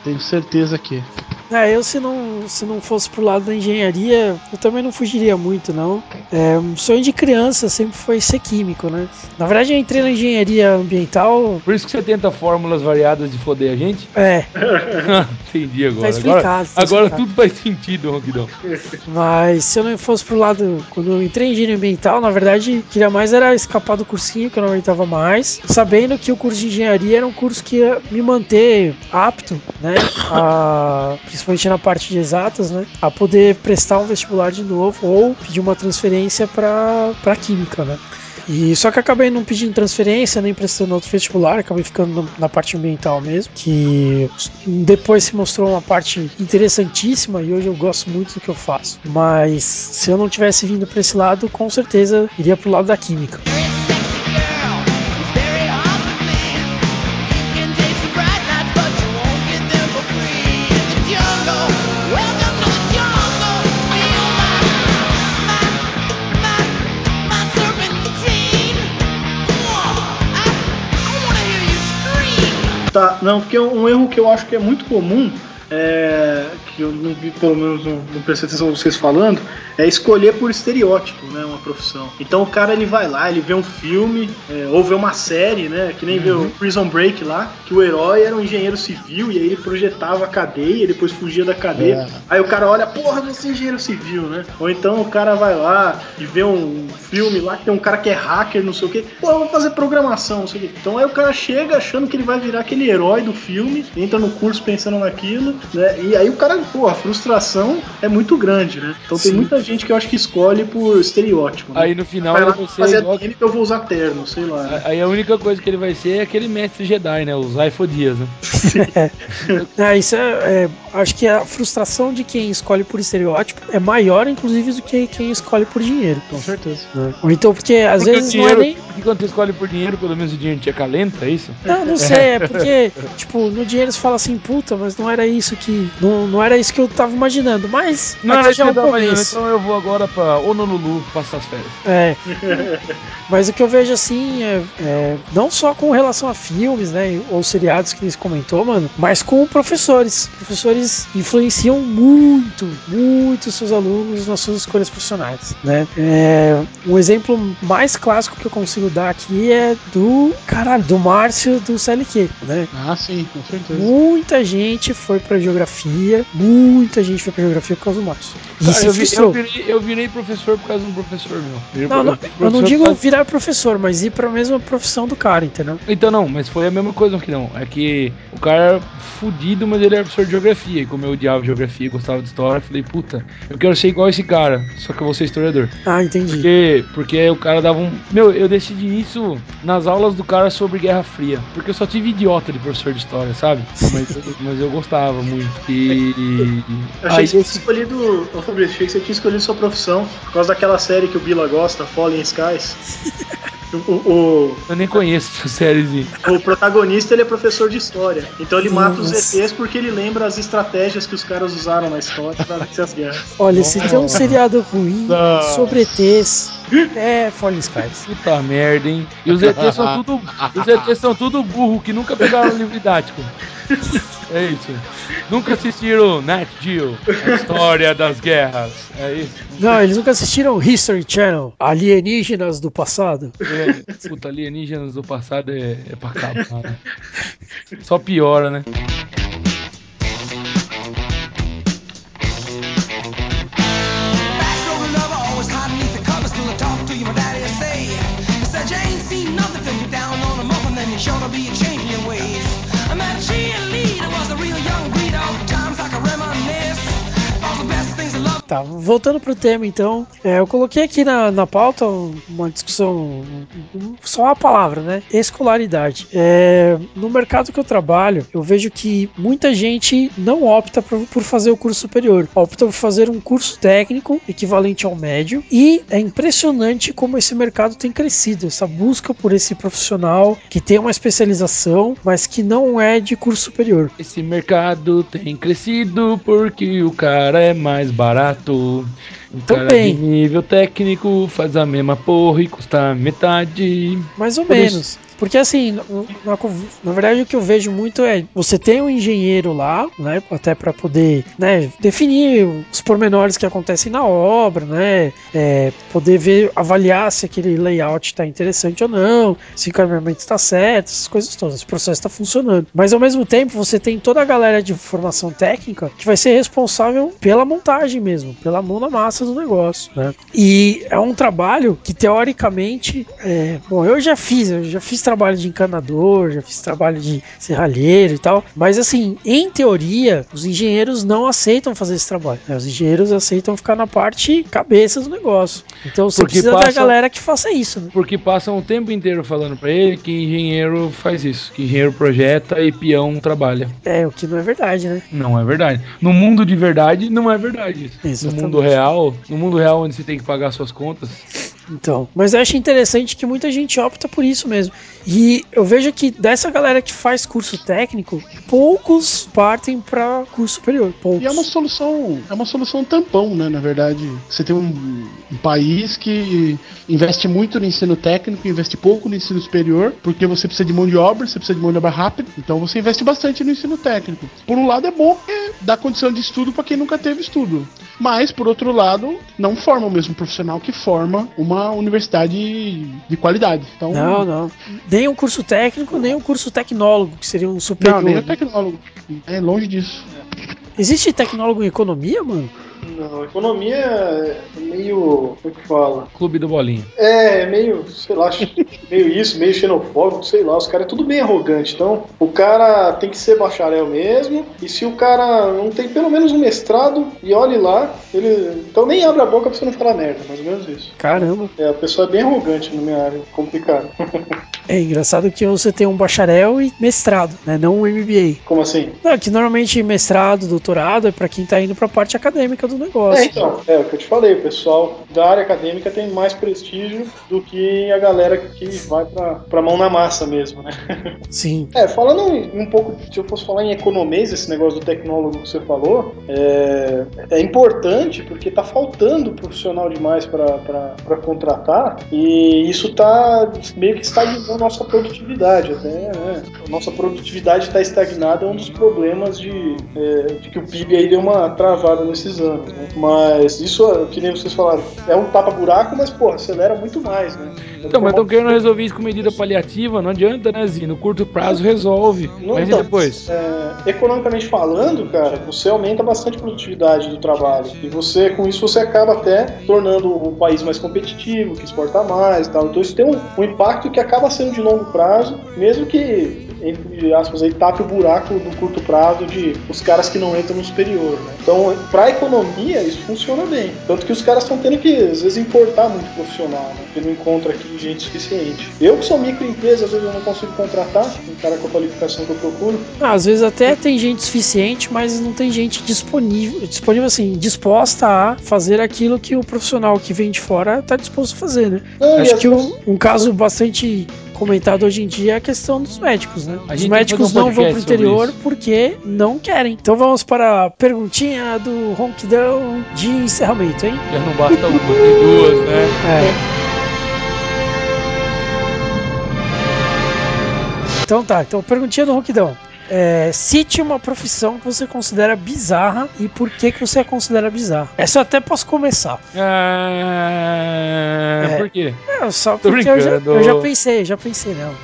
Tenho certeza que. É, eu se não, se não fosse pro lado da engenharia, eu também não fugiria muito, não. É, um sonho de criança sempre foi ser químico, né? Na verdade, eu entrei na engenharia ambiental. Por isso que você tenta fórmulas variadas de foder a gente? É, <laughs> Entendi agora. Tá explicado, tá agora agora explicado. tudo faz sentido, Ronquidão. mas se eu não fosse pro lado. Quando eu entrei em engenharia ambiental, na verdade, queria mais era escapar do cursinho, que eu não aguentava mais. Sabendo que o curso de engenharia era um curso que ia me manter apto, né? A, principalmente na parte de exatas, né? A poder prestar um vestibular de novo ou pedir uma transferência para química, né? E só que acabei não pedindo transferência, nem prestando outro vestibular, acabei ficando na parte ambiental mesmo, que depois se mostrou uma parte interessantíssima e hoje eu gosto muito do que eu faço. Mas se eu não tivesse vindo para esse lado, com certeza iria pro lado da química. Não, porque um erro que eu acho que é muito comum, é, que eu não vi, pelo menos não, não prestei atenção vocês falando, é escolher por estereótipo, né, uma profissão. Então o cara ele vai lá, ele vê um filme, é, ou vê uma série, né, que nem vê o Prison Break lá, que o herói era um engenheiro civil e aí ele projetava a cadeia e depois fugia da cadeia. É. Aí o cara olha, porra, você é engenheiro civil, né? Ou então o cara vai lá e vê um filme lá que tem um cara que é hacker, não sei o quê. Pô, eu vou fazer programação, não sei o quê. Então aí o cara chega achando que ele vai virar aquele herói do filme, entra no curso pensando naquilo, né? E aí o cara, pô, a frustração é muito grande, né? Então tem Sim. muita gente que eu acho que escolhe por estereótipo. Né? Aí no final vai lá ser fazer igual- a que eu vou usar terno, sei lá. né? Aí a única coisa que ele vai ser é aquele mestre Jedi, né? Os Aifodias, né? É, <laughs> isso é, é, acho que a frustração de quem escolhe por estereótipo é maior, inclusive, do que quem escolhe por dinheiro. Com certeza. Ou então, porque às Porque vezes o não é dinheiro, nem. porque quando você escolhe por dinheiro, pelo menos o dinheiro te acalenta, é isso? Não, não <laughs> sei, é porque, tipo, no dinheiro você fala assim, puta, mas não era isso que. Não, não era isso que eu tava imaginando, mas Não, aqui era já é um começo. então eu vou agora pra Honolulu passar as férias. É. <laughs> Mas o que eu vejo assim é, é, não só com relação a filmes, né, ou seriados que eles comentou, mano, mas com professores. Professores influenciam muito, muito seus alunos nas suas escolhas profissionais, né? É, um exemplo mais clássico que eu consigo dar aqui é do caralho, do Márcio do CLQ, né? Ah, sim, com certeza. Muita gente foi pra geografia, muita gente foi pra geografia por causa do Márcio. E Cara, eu, vi- eu virei, eu virei professor por causa de um professor meu. Virei Não, não, pro- eu não professor digo causa- virar professor, mas ir pra mesma profissão do cara, entendeu? Então não, mas foi a mesma coisa que não. É que o cara era fudido, mas ele era professor de geografia. e como eu odiava geografia e gostava de história, eu falei, puta, eu quero ser igual esse cara, só que eu vou ser historiador. Ah, entendi. Porque, porque o cara dava um. Meu, eu decidi isso nas aulas do cara sobre Guerra Fria. Porque eu só tive idiota de professor de história, sabe? <laughs> Mas, mas eu gostava muito. E. Eu achei Aí que você esse- escolhido. Ô Fabrício, achei que você tinha escolhido sua profissão por causa daquela série que o Bila gosta, Fallen Skies. <laughs> O, o, eu nem conheço essa sériezinha. o protagonista ele é professor de história. Então ele mata os Nossa. ETs porque ele lembra as estratégias que os caras usaram na história pra vencer as guerras. Olha, se tem um seriado ruim Nossa. sobre ETs, é Fallen Skies. Puta merda, hein? E os ETs são tudo. Os ETs são tudo burro que nunca pegaram um livro didático. É isso. Nunca assistiram Nat Geo, a história das guerras. É isso. Não, eles nunca assistiram History Channel, Alienígenas do Passado. É, puta, alienígenas do passado é, é pra acabar. Né? Só piora, né? Tá, voltando pro tema então, é, eu coloquei aqui na, na pauta uma discussão, só uma palavra, né? Escolaridade. É, no mercado que eu trabalho, eu vejo que muita gente não opta por, por fazer o curso superior, opta por fazer um curso técnico equivalente ao médio, e é impressionante como esse mercado tem crescido, essa busca por esse profissional que tem uma especialização, mas que não é de curso superior. Esse mercado tem crescido porque o cara é mais barato. O cara Também. de nível técnico faz a mesma porra e custa metade. Mais ou Por isso- menos. Porque assim, na, na- na verdade o que eu vejo muito é você tem um engenheiro lá, né, até para poder, né, definir os pormenores que acontecem na obra, né, é, poder ver, avaliar se aquele layout está interessante ou não, se o caminhamento está certo, essas coisas todas, esse processo está funcionando. Mas ao mesmo tempo você tem toda a galera de formação técnica que vai ser responsável pela montagem mesmo, pela mão na massa do negócio, né? E é um trabalho que teoricamente, é, bom, eu já fiz, eu já fiz trabalho de encanador, já fiz trabalho de serralheiro e tal, mas assim, em teoria, os engenheiros não aceitam fazer esse trabalho. né? Os engenheiros aceitam ficar na parte cabeça do negócio. Então você Porque precisa da passam- galera que faça isso, né? Porque passam o tempo inteiro falando pra ele que engenheiro faz isso, que engenheiro projeta e peão trabalha. É, o que não é verdade, né? Não é verdade. No mundo de verdade, não é verdade isso. Exatamente. No mundo real, no mundo real onde você tem que pagar suas contas, Então, mas eu acho interessante que muita gente opta por isso mesmo. E eu vejo que dessa galera que faz curso técnico, poucos partem para curso superior. Poucos. E é uma solução, é uma solução tampão, né? Na verdade, você tem um, um país que investe muito no ensino técnico, investe pouco no ensino superior, porque você precisa de mão de obra, você precisa de mão de obra rápida, então você investe bastante no ensino técnico. Por um lado é bom porque dá condição de estudo para quem nunca teve estudo, mas por outro lado não forma o mesmo profissional que forma uma universidade de qualidade. Então Não, não. Nem um curso técnico, nem um curso tecnólogo, que seria um superior. não, nem o tecnólogo. É longe disso. Existe tecnólogo em economia, mano? Não, economia é meio. Como é que fala? clube do bolinha. É, é meio, sei lá, <laughs> meio isso, meio xenofóbico, sei lá, os caras é tudo bem arrogante. Então, o cara tem que ser bacharel mesmo, e se o cara não tem pelo menos um mestrado, e olhe lá, ele. Então nem abre a boca pra você não falar merda, mais ou menos isso. Caramba. É, a pessoa é bem arrogante na minha área, complicado. <laughs> É engraçado que você tem um bacharel e mestrado, né? Não um MBA. Como assim? Não, que normalmente mestrado, doutorado é para quem tá indo pra parte acadêmica do negócio. É, então, é o que eu te falei, o pessoal da área acadêmica tem mais prestígio do que a galera que vai pra, pra mão na massa mesmo, né? <laughs> Sim. É, falando um, um pouco, se eu fosse falar em economês, esse negócio do tecnólogo que você falou, é, é importante porque tá faltando profissional demais para contratar e isso tá meio que estagnando a nossa produtividade até, né? A nossa produtividade está estagnada é um dos problemas de, é, de que o PIB aí deu uma travada nesses anos, né? Mas isso, é, que nem vocês falaram, é um tapa-buraco, mas, pô, acelera muito mais, né? Então, mas estão querendo resolver isso com medida paliativa, não adianta, né, Zinho? No curto prazo resolve. Não, mas então, e depois? é, economicamente falando, cara, você aumenta bastante a produtividade do trabalho. E você, com isso, você acaba até tornando o país mais competitivo, que exporta mais e tal. Então isso tem um, um impacto que acaba sendo de longo prazo, mesmo que entre aspas, aí, tape o buraco no curto prazo de os caras que não entram no superior. Né? Então, pra economia, isso funciona bem. Tanto que os caras estão tendo que, às vezes, importar muito profissional, né? Porque não encontra aqui gente suficiente. Eu que sou microempresa, às vezes eu não consigo contratar um cara com a qualificação que eu procuro. Ah, às vezes até tem gente suficiente, mas não tem gente disponível, disponível assim, disposta a fazer aquilo que o profissional que vem de fora está disposto a fazer, né? Não, e Acho que um, um caso bastante comentado hoje em dia é a questão dos médicos, né? A Os médicos um não vão pro interior porque não querem. Então vamos para a perguntinha do ronquidão de encerramento, hein? Já não basta uma, tem duas, né? É. Então tá, então perguntinha do Ronquidão. É, cite uma profissão que você considera bizarra e por que, que você a considera bizarra. Essa eu até posso começar. Ah, É. Por quê? É, só Tô porque eu já, eu já pensei, já pensei nela.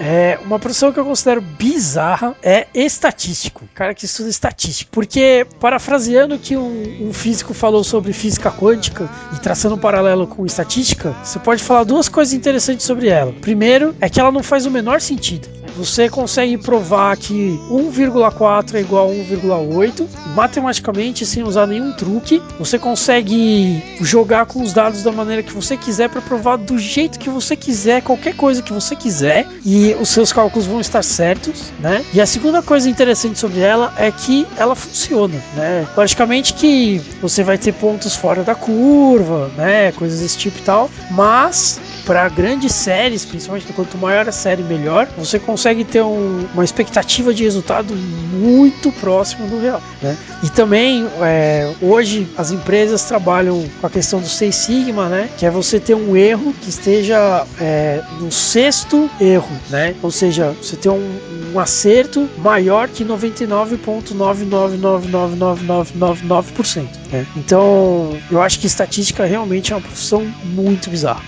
É, uma profissão que eu considero bizarra é estatístico. Cara que estuda estatística. Porque, parafraseando o que um, um físico falou sobre física quântica e traçando um paralelo com estatística, você pode falar duas coisas interessantes sobre ela. Primeiro, é que ela não faz o menor sentido. Você consegue provar que 1,4 é igual a 1,8 matematicamente sem usar nenhum truque. Você consegue jogar com os dados da maneira que você quiser para provar do jeito que você quiser, qualquer coisa que você quiser, e os seus cálculos vão estar certos, né? E a segunda coisa interessante sobre ela é que ela funciona, né? Logicamente que você vai ter pontos fora da curva, né? Coisas desse tipo e tal, mas para grandes séries, principalmente quanto maior a série, melhor, você consegue ter um- uma expectativa de resultado muito próximo do real. Né? E também, é, hoje, as empresas trabalham com a questão do Seis Sigma, né? que é você ter um erro que esteja é, no sexto erro, né? ou seja, você ter um, um acerto maior que 99,9999999%. Né? Então, eu acho que estatística realmente é uma profissão muito bizarra.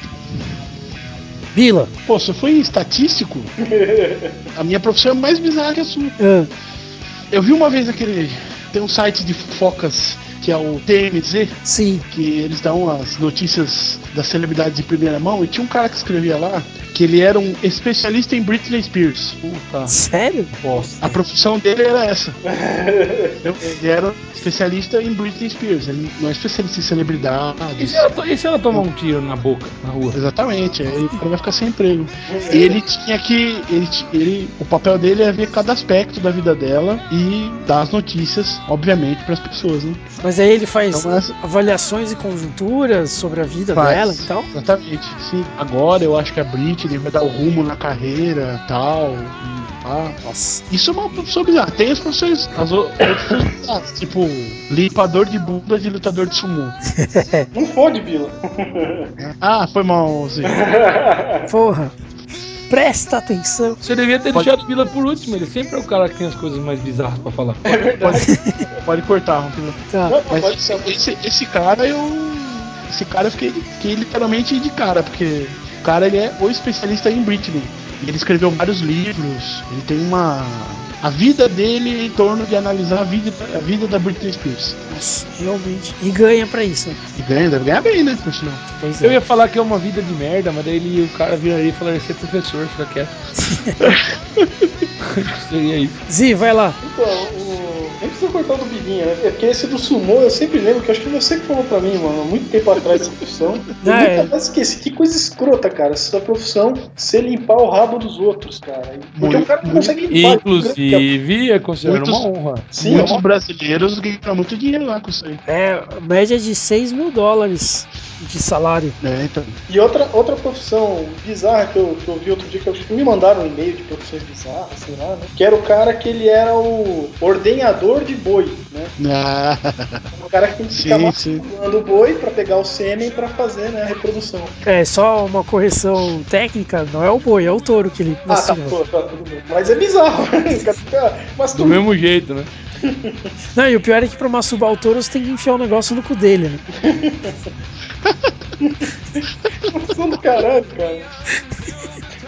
Bila, Pô, se eu fui estatístico, <laughs> a minha profissão é mais bizarra que a sua. ah, Eu vi uma vez aquele. Tem um site de fofocas que é o TMZ, sim, que eles dão as notícias das celebridades de primeira mão, e tinha um cara que escrevia lá que ele era um especialista em Britney Spears. Puta sério? bosta. A profissão dele era essa. Entendeu? ele era especialista em Britney Spears, ele não é especialista em E celebridades. se, ela, to- e se ela tomar um tiro na boca, na rua? Exatamente, aí o cara vai ficar sem emprego. E ele tinha que. Ele, ele, o papel dele é ver cada aspecto da vida dela e dar as notícias, obviamente, para as pessoas, né? Mas aí ele faz Então, essa- avaliações e conjunturas sobre a vida Faz. dela e tal. Exatamente. Sim. Agora eu acho que a Britney vai dar o rumo na carreira tal. E. Nossa. Isso é uma profissão bizarra. Tem as profissões. As outras <coughs> tipo, limpador de bunda de lutador de sumô. <laughs> Não fode, Bila. <laughs> Ah, foi mal, Zé. <laughs> Porra. Presta atenção. Você devia ter Pode- deixado o Bila por último, ele sempre é o cara que tem as coisas mais bizarras pra falar. Pode, pode cortar, Rompilo. Tá. Não, Mas pode esse, ser. esse, esse cara eu. Esse cara eu fiquei, fiquei literalmente de cara, porque cara ele é o especialista em Britney. Ele escreveu vários livros, ele tem uma. A vida dele é em torno de analisar a vida, a vida da Britney Spears. Nossa, realmente. E ganha pra isso. E ganha, deve ganhar bem, né? Por sinal. Pois Eu é. ia falar que é uma vida de merda, mas daí ele, o cara viraria e falaria ser professor, fica quieto. <laughs> <laughs> Seria isso. Zi, vai lá. Então, o... nem precisa cortar o do Bilinha, né? É porque esse do sumô eu sempre lembro, que acho que você que falou pra mim, mano, há muito tempo atrás dessa profissão. Eu Ah, nunca é. mais esqueci. Que coisa escrota, cara, essa profissão, ser limpar o rabo dos outros, cara. Porque Muito, o cara não consegue limpar. Inclusive, é considerado Muitos- uma honra. Sim, Muitos é uma- brasileiros ganham muito dinheiro lá com isso aí. É, média de 6 mil dólares de salário. É, então. E outra, outra profissão bizarra que eu, que eu vi outro dia, que eu acho que me mandaram um e-mail de profissões bizarras, sei lá, né? Que era o cara que ele era o ordenhador de boi, né? Ah, O cara que tem que Sim, o boi pra pegar o sêmen pra fazer né, a reprodução. É, só uma correção técnica, não é o boi, é o touro que ele Ah, tá, pô, tá, tudo bem. Mas é bizarro, o <laughs> cara fica Do mesmo jeito, né? <laughs> Não, e o pior é que pra masturbar o touro você tem que enfiar o negócio no cu dele, né? São do caralho, cara.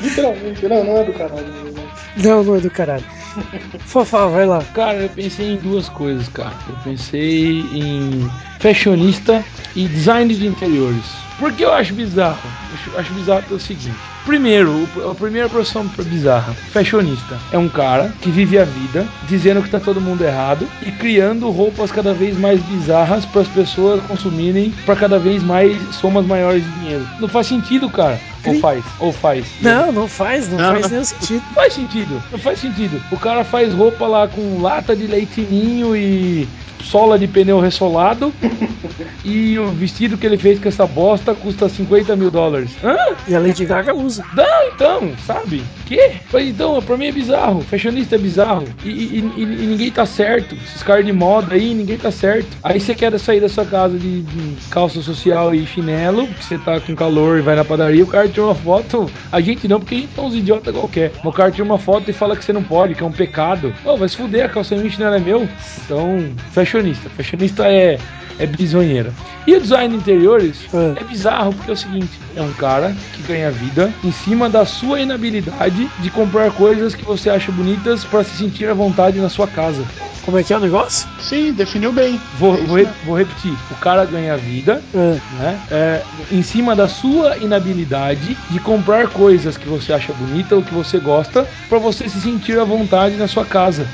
Literalmente, não, não é do caralho. né? Não, não é do caralho. <laughs> Fofá, vai lá. Cara, eu pensei em duas coisas, cara. Eu pensei em fashionista e design de interiores. Por que eu acho bizarro? Acho, acho bizarro pelo seguinte. Primeiro, o- a primeira profissão bizarra, fashionista. É um cara que vive a vida dizendo que tá todo mundo errado e criando roupas cada vez mais bizarras para as pessoas consumirem para cada vez mais somas maiores de dinheiro. Não faz sentido, cara. Ou faz? Ou faz? Não, não faz, não, Não, faz não. nenhum sentido. Não faz sentido, não faz sentido. O cara faz roupa lá com lata de leitinho e sola de pneu ressolado <laughs> e o vestido que ele fez com essa bosta custa 50 mil dólares. Hã? E a Lady Gaga usa. Não, então, sabe? Que? Mas então, pra mim é bizarro. Fashionista é bizarro. E, e- e- e ninguém tá certo. Esses caras de moda aí, ninguém tá certo. Aí você quer sair da sua casa de, de calça social e chinelo, porque você tá com calor e vai na padaria, o cara tira uma foto. A gente não, porque a gente é uns idiota qualquer. O cara tira uma foto e fala que você não pode, que é um pecado. Ô, vai se fuder, a calça e o chinelo é meu. Então, fashionista. Fashionista é, é bisonheira. E o design de interiores É. é bizarro porque é o seguinte: é um cara que ganha vida em cima da sua inabilidade de comprar coisas que você acha bonitas para se sentir à vontade na sua casa. Como é que é o negócio? Sim, definiu bem. Vou, É isso vou, re- vou repetir: o cara ganha vida É. né, é, em cima da sua inabilidade de comprar coisas que você acha bonita ou que você gosta para você se sentir à vontade na sua casa.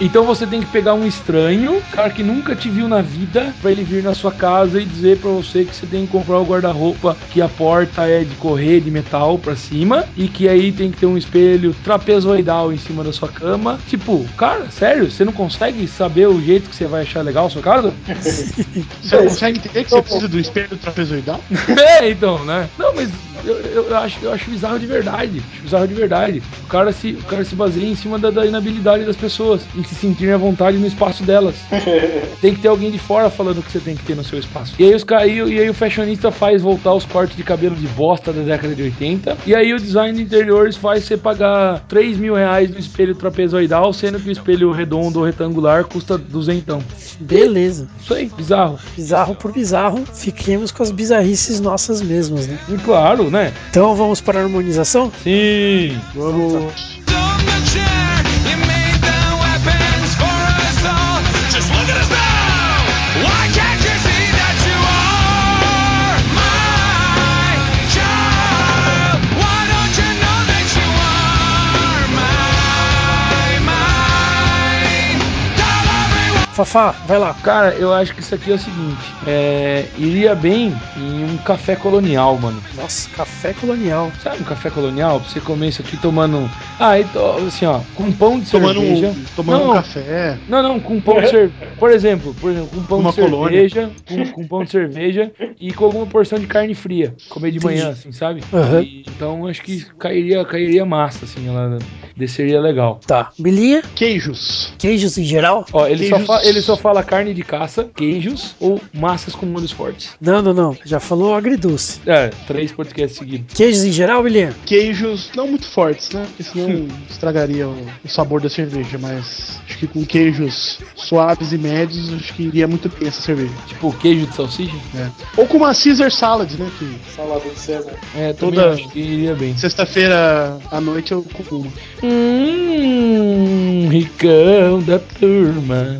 Então você tem que pegar um estranho, cara que nunca te viu na vida, para ele vir na sua casa e dizer para você que você tem que comprar o guarda-roupa que a porta é de correr de metal para cima e que aí tem que ter um espelho trapezoidal em cima da sua cama. Tipo, cara, sério, você não consegue saber o jeito que você vai achar legal a sua casa? <laughs> Você consegue entender que você precisa do espelho trapezoidal? <laughs> É, então, né? Não, mas eu, eu, eu acho, eu acho bizarro de verdade. Acho bizarro de verdade. O cara se, o cara se baseia em cima da, da inabilidade das pessoas, em se sentirem à vontade no espaço delas. <laughs> tem que ter alguém de fora falando o que você tem que ter no seu espaço. E aí, os, e, e aí o fashionista faz voltar os cortes de cabelo de bosta da década de 80. E aí o design de interiores faz você pagar 3 mil reais no espelho trapezoidal, sendo que o espelho redondo ou retangular custa duzentão. Beleza. Isso aí, bizarro. Bizarro por bizarro, fiquemos com as bizarrices nossas mesmas, né? E claro, né? Então vamos para a harmonização? Sim. Vamos. Don't Fafá, vai lá. Cara, eu acho que isso aqui é o seguinte: é, iria bem em um café colonial, mano. Nossa, café colonial. Sabe um café colonial? Pra você comer isso aqui tomando. Ah, então, assim, ó, com pão de Tomando, cerveja. um, tomando não, um café. Não, não, com pão de cerveja. Por exemplo, por exemplo, com pão Uma de cerveja, com, com pão de cerveja e com alguma porção de carne fria. Comer de manhã, assim, sabe? Aham. E- então acho que cairia, cairia massa, assim, ela desceria legal. Tá. Bilinha, Queijos. queijos em geral? Ó, ele, só Queijos. fa- ele só fala carne de caça, queijos ou massas com molhos fortes. Não, não, não. Já falou agridoce. É, três podcasts seguidos. Queijos em geral, Bilinha? Queijos não muito fortes, né? Porque senão estragaria o, o sabor da cerveja. Mas acho que com queijos suaves e médios, acho que iria muito bem essa cerveja. Tipo queijo de salsicha. né? Ou com uma Caesar salad, né? Que Salada de César. É, Toda- toda acho que iria bem. sexta-feira à noite eu como uma. mm. Ricão da turma.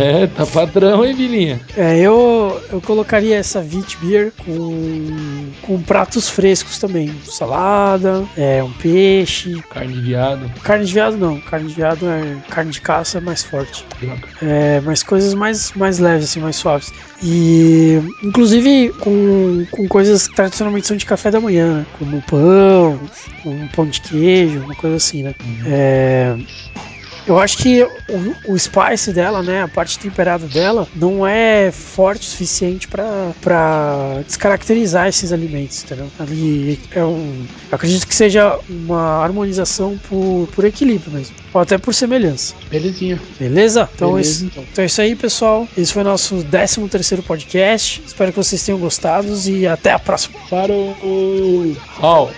é, tá patrão, hein, Bilinha? É, eu, eu colocaria essa Vit Beer com, com pratos frescos também. Salada, é, um peixe. Carne de viado. Carne de viado não. Carne de viado é. Carne de caça mais forte. É, mas coisas mais, mais leves, assim, mais suaves. E inclusive com, com coisas que tradicionalmente são de café da manhã, né? Como pão, um pão de queijo, uma coisa assim, né? É, eu acho que o, o spice dela, né, a parte temperada dela, não é forte o suficiente para descaracterizar esses alimentos, entendeu? Ali é um, eu acredito que seja uma harmonização por, por equilíbrio mesmo, ou até por semelhança. Belezinha. Beleza? Então, Beleza, isso, então. então é isso aí, pessoal. Esse foi nosso 13 terceiro podcast. Espero que vocês tenham gostado e até a próxima. Parou! Ó,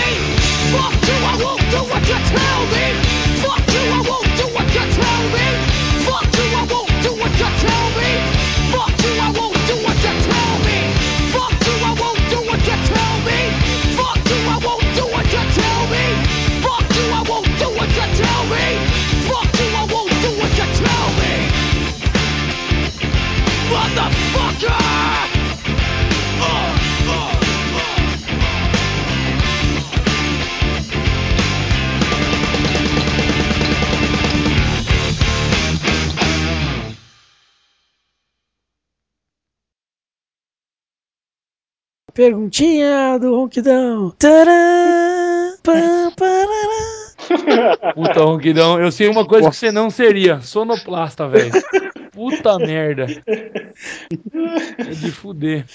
Perguntinha do Ronquidão. Puta, Ronquidão, eu sei uma coisa que você não seria: sonoplasta, velho. Puta merda. É de fuder.